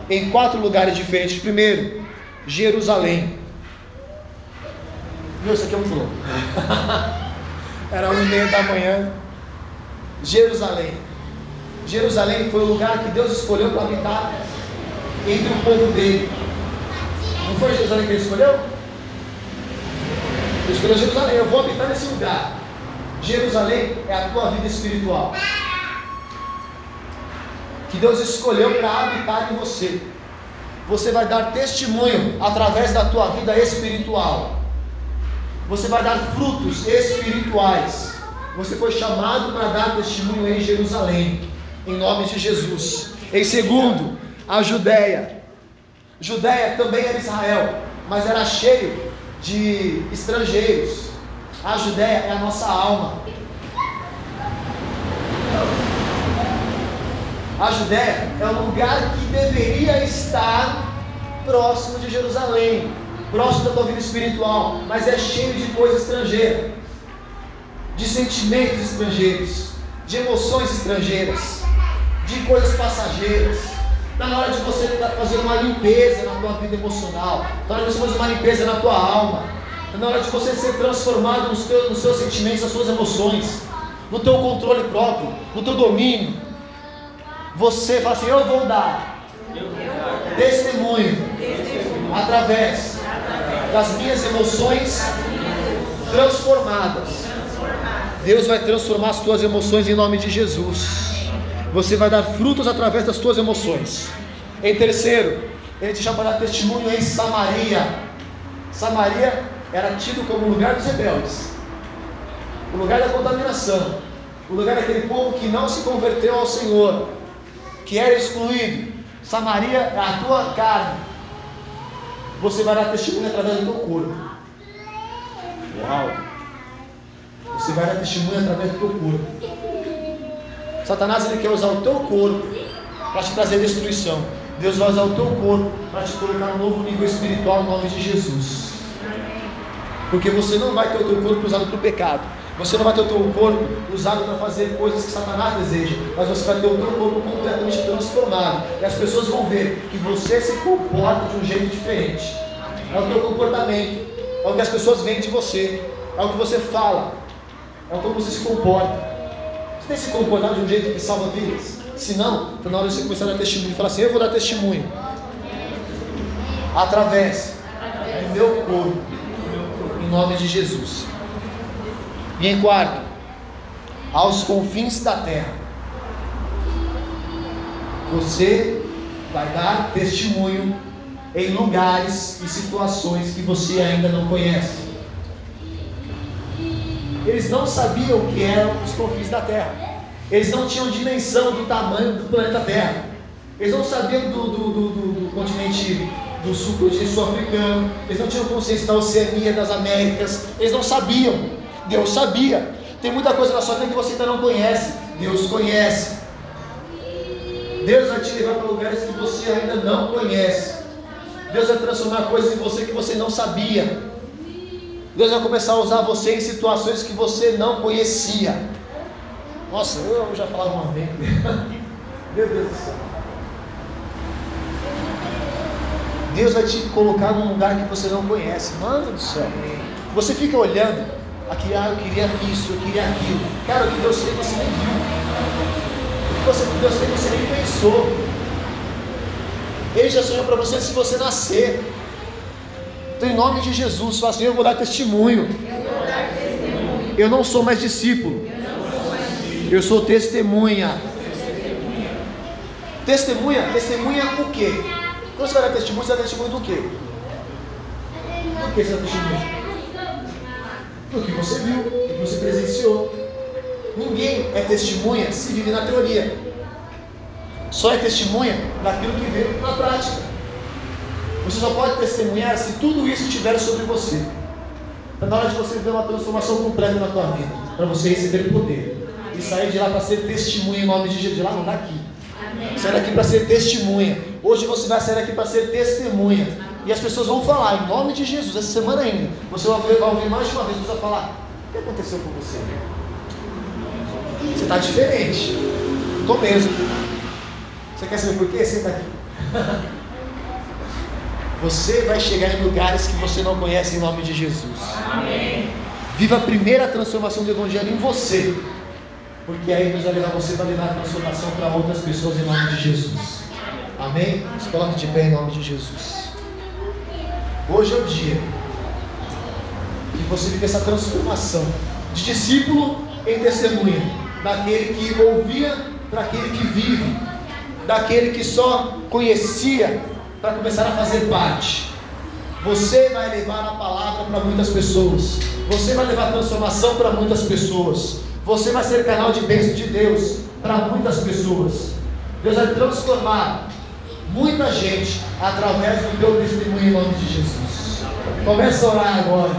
em quatro lugares diferentes. Primeiro, Jerusalém. Meu, isso aqui é muito louco. Era uma e meia da manhã. Jerusalém. Jerusalém foi o lugar que Deus escolheu para habitar entre o povo dele. Não foi Jerusalém que ele escolheu? Ele escolheu Jerusalém. Eu vou habitar nesse lugar. Jerusalém é a tua vida espiritual. Que Deus escolheu para habitar em você. Você vai dar testemunho através da tua vida espiritual. Você vai dar frutos espirituais. Você foi chamado para dar testemunho em Jerusalém, em nome de Jesus. Em segundo, a Judéia. Judéia também era Israel, mas era cheio de estrangeiros. A Judéia é a nossa alma. A Judéia é o lugar que deveria estar próximo de Jerusalém, próximo da tua vida espiritual, mas é cheio de coisa estrangeira, de sentimentos estrangeiros, de emoções estrangeiras, de coisas passageiras. Está na hora de você fazer uma limpeza na tua vida emocional, está na hora de você fazer uma limpeza na tua alma, na hora de você ser transformado nos teus, nos seus sentimentos, nas suas emoções, no teu controle próprio, no teu domínio. Você fala assim: Eu vou dar testemunho através das minhas emoções transformadas. Deus vai transformar as tuas emoções em nome de Jesus. Você vai dar frutos através das tuas emoções. Em terceiro, ele te chama para dar testemunho em Samaria. Samaria era tido como o lugar dos rebeldes, o lugar da contaminação, o lugar daquele povo que não se converteu ao Senhor, que era excluído. Samaria é a tua carne. Você vai dar testemunho através do teu corpo. Uau! Você vai dar testemunho através do teu corpo. Satanás ele quer usar o teu corpo para te trazer destruição. Deus vai usar o teu corpo para te colocar num novo nível espiritual em nome de Jesus. Porque você não vai ter o teu corpo usado para o pecado. Você não vai ter o teu corpo usado para fazer coisas que Satanás deseja. Mas você vai ter o teu corpo completamente transformado. E as pessoas vão ver que você se comporta de um jeito diferente. É o teu comportamento. É o que as pessoas veem de você. É o que você fala. É como você se comporta. Você tem se comportado de um jeito que salva vidas? Se não, então na hora de você começar a dar testemunho falar assim, eu vou dar testemunho. Através do meu corpo. Em nome de Jesus. E em quarto, aos confins da terra. Você vai dar testemunho em lugares e situações que você ainda não conhece. Eles não sabiam o que eram os confins da terra. Eles não tinham dimensão do tamanho do planeta Terra. Eles não sabiam do, do, do, do, do continente do sul, continente sul-africano. Eles não tinham consciência da Oceania, das Américas. Eles não sabiam. Deus sabia. Tem muita coisa na sua vida que você ainda não conhece. Deus conhece. Deus vai te levar para lugares que você ainda não conhece. Deus vai transformar coisas em você que você não sabia. Deus vai começar a usar você em situações que você não conhecia. Nossa, eu já falava uma vez. Meu Deus do céu. Deus vai te colocar num lugar que você não conhece. Mano do céu. Você fica olhando, aqui, ah, eu queria isso, eu queria aquilo. Cara, o que Deus fez você nem viu. O que Deus fez você nem pensou. Ele já sonhou para você se você nascer. Então, em nome de Jesus, fala assim: Eu vou dar testemunho. Eu não sou mais discípulo. Eu sou testemunha. Testemunha? Testemunha o quê? Quando você vai dar testemunho, você dar testemunho do quê? Do que você dá testemunho? Do que você viu, do que você presenciou. Ninguém é testemunha se vive na teoria. Só é testemunha daquilo que vê na prática. Você só pode testemunhar se tudo isso estiver sobre você. Está na hora de você ver uma transformação completa na tua vida. Para você receber poder. E sair de lá para ser testemunha em nome de Jesus. De lá não daqui. Sair daqui para ser testemunha. Hoje você vai sair daqui para ser testemunha. E as pessoas vão falar em nome de Jesus, essa semana ainda. Você vai ouvir, vai ouvir mais de uma vez, você vai falar: O que aconteceu com você? Você está diferente. Estou mesmo. Você quer saber por quê? Senta aqui. Você vai chegar em lugares que você não conhece em nome de Jesus. Amém. Viva a primeira transformação do Evangelho em você. Porque aí Deus vai levar você para levar a transformação para outras pessoas em nome de Jesus. Amém? Se coloque de pé em nome de Jesus. Hoje é o dia que você vive essa transformação de discípulo em testemunha, daquele que ouvia para aquele que vive, daquele que só conhecia para começar a fazer parte. Você vai levar a palavra para muitas pessoas. Você vai levar transformação para muitas pessoas. Você vai ser canal de bênção de Deus para muitas pessoas. Deus vai transformar muita gente através do teu testemunho em nome de Jesus. Começa a orar agora.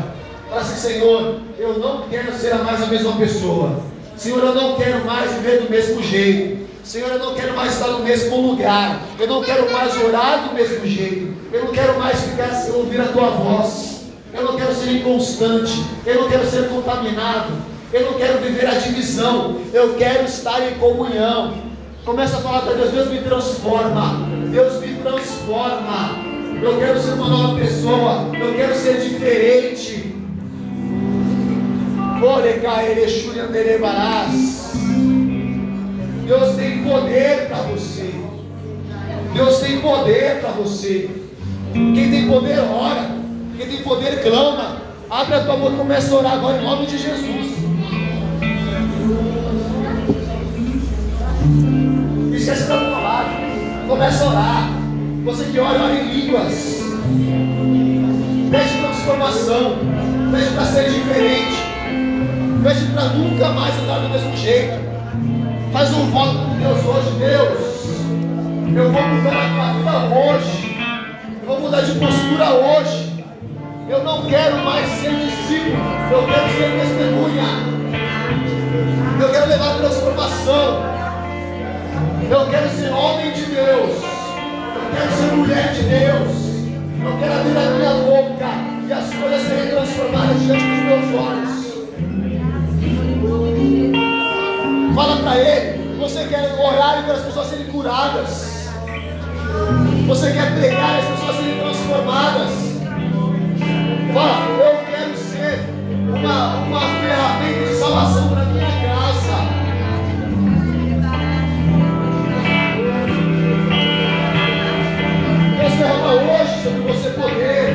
Fala assim, Senhor, eu não quero ser mais a mesma pessoa. Senhor, eu não quero mais viver do mesmo jeito. Senhor, eu não quero mais estar no mesmo lugar. Eu não quero mais orar do mesmo jeito. Eu não quero mais ficar sem ouvir a tua voz. Eu não quero ser inconstante. Eu não quero ser contaminado. Eu não quero viver a divisão. Eu quero estar em comunhão. Começa a falar para Deus: Deus me transforma. Deus me transforma. Eu quero ser uma nova pessoa. Eu quero ser diferente. Deus tem poder para você. Deus tem poder para você. Quem tem poder, ora. Quem tem poder, clama. Abre a tua boca e começa a orar agora em nome de Jesus. Esquece da palavra. Começa a orar. Você que ora, ora em línguas. Pede transformação. Pede para ser diferente. Pede para nunca mais andar do mesmo jeito. Faz um voto com Deus hoje, Deus. Eu vou mudar a minha vida hoje. Eu vou mudar de postura hoje. Eu não quero mais ser discípulo. Eu quero ser testemunha. Eu quero levar transformação. Eu quero ser homem de Deus. Eu quero ser mulher de Deus. Eu quero abrir a minha boca e as coisas serem transformadas diante dos meus olhos. Fala para ele. Você quer orar e ver as pessoas serem curadas. Você quer pregar e as pessoas serem transformadas. Fala, eu quero ser uma, uma ferramenta de salvação para minha casa. Deus derrama hoje sobre você poder.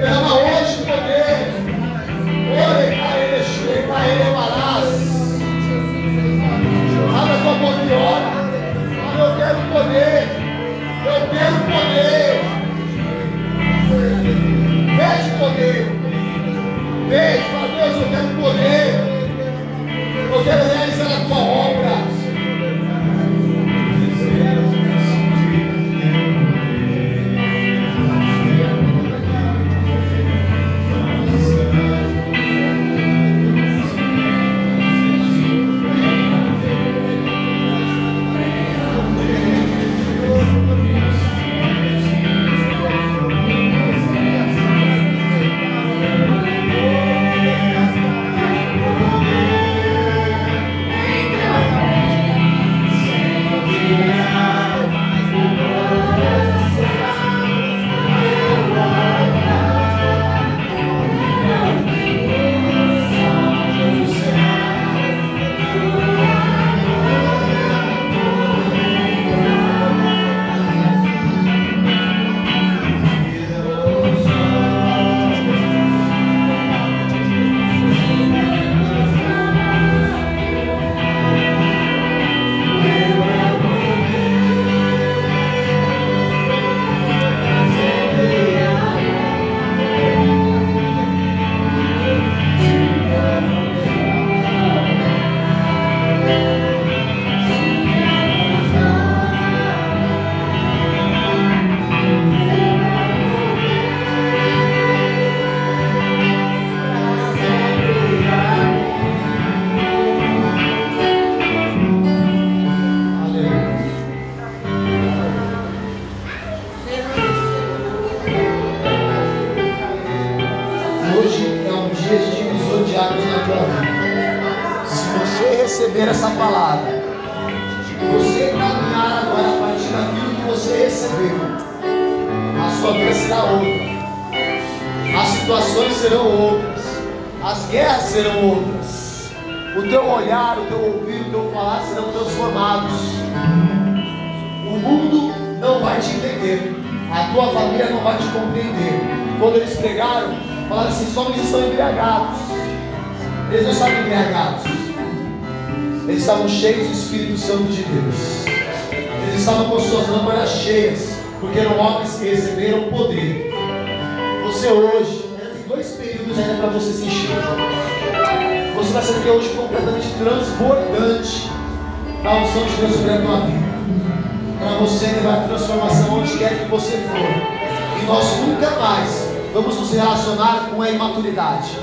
Derrama hoje poder. Ore, eu quero poder. Eu quero poder. Deixe poder. Deixe, Deus, eu quero poder. Eu quero realizar a tua obra. Te compreender. Quando eles pregaram, falaram assim: os homens estão embriagados. Eles não estavam embriagados. Eles estavam cheios do Espírito Santo de Deus. Eles estavam com suas lâmpadas cheias, porque eram homens que receberam poder. Você hoje, tem dois períodos ainda para você se encher. Você vai sair hoje completamente transbordante da unção de Deus sobre a tua vida. Para você levar transformação onde quer que você for. E nós nunca mais vamos nos relacionar com a imaturidade.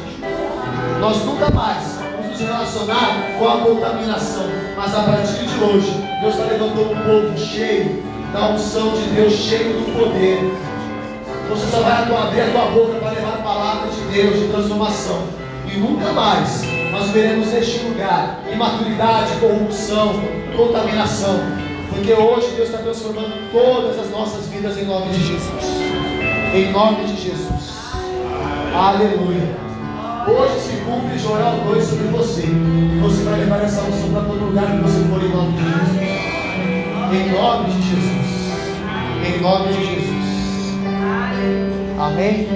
Nós nunca mais vamos nos relacionar com a contaminação. Mas a partir de hoje, Deus está levantando um povo cheio da unção de Deus, cheio do poder. Você só vai abrir a tua boca para levar a palavra de Deus de transformação. E nunca mais nós veremos neste lugar imaturidade, corrupção, contaminação. Porque hoje Deus está transformando todas as nossas vidas em nome de Jesus. Em nome de Jesus. Aleluia. Hoje se cumpre Joel 2 sobre você. E você vai levar essa unção para todo lugar que você for em nome de Jesus. Em nome de Jesus. Em nome de Jesus. Amém?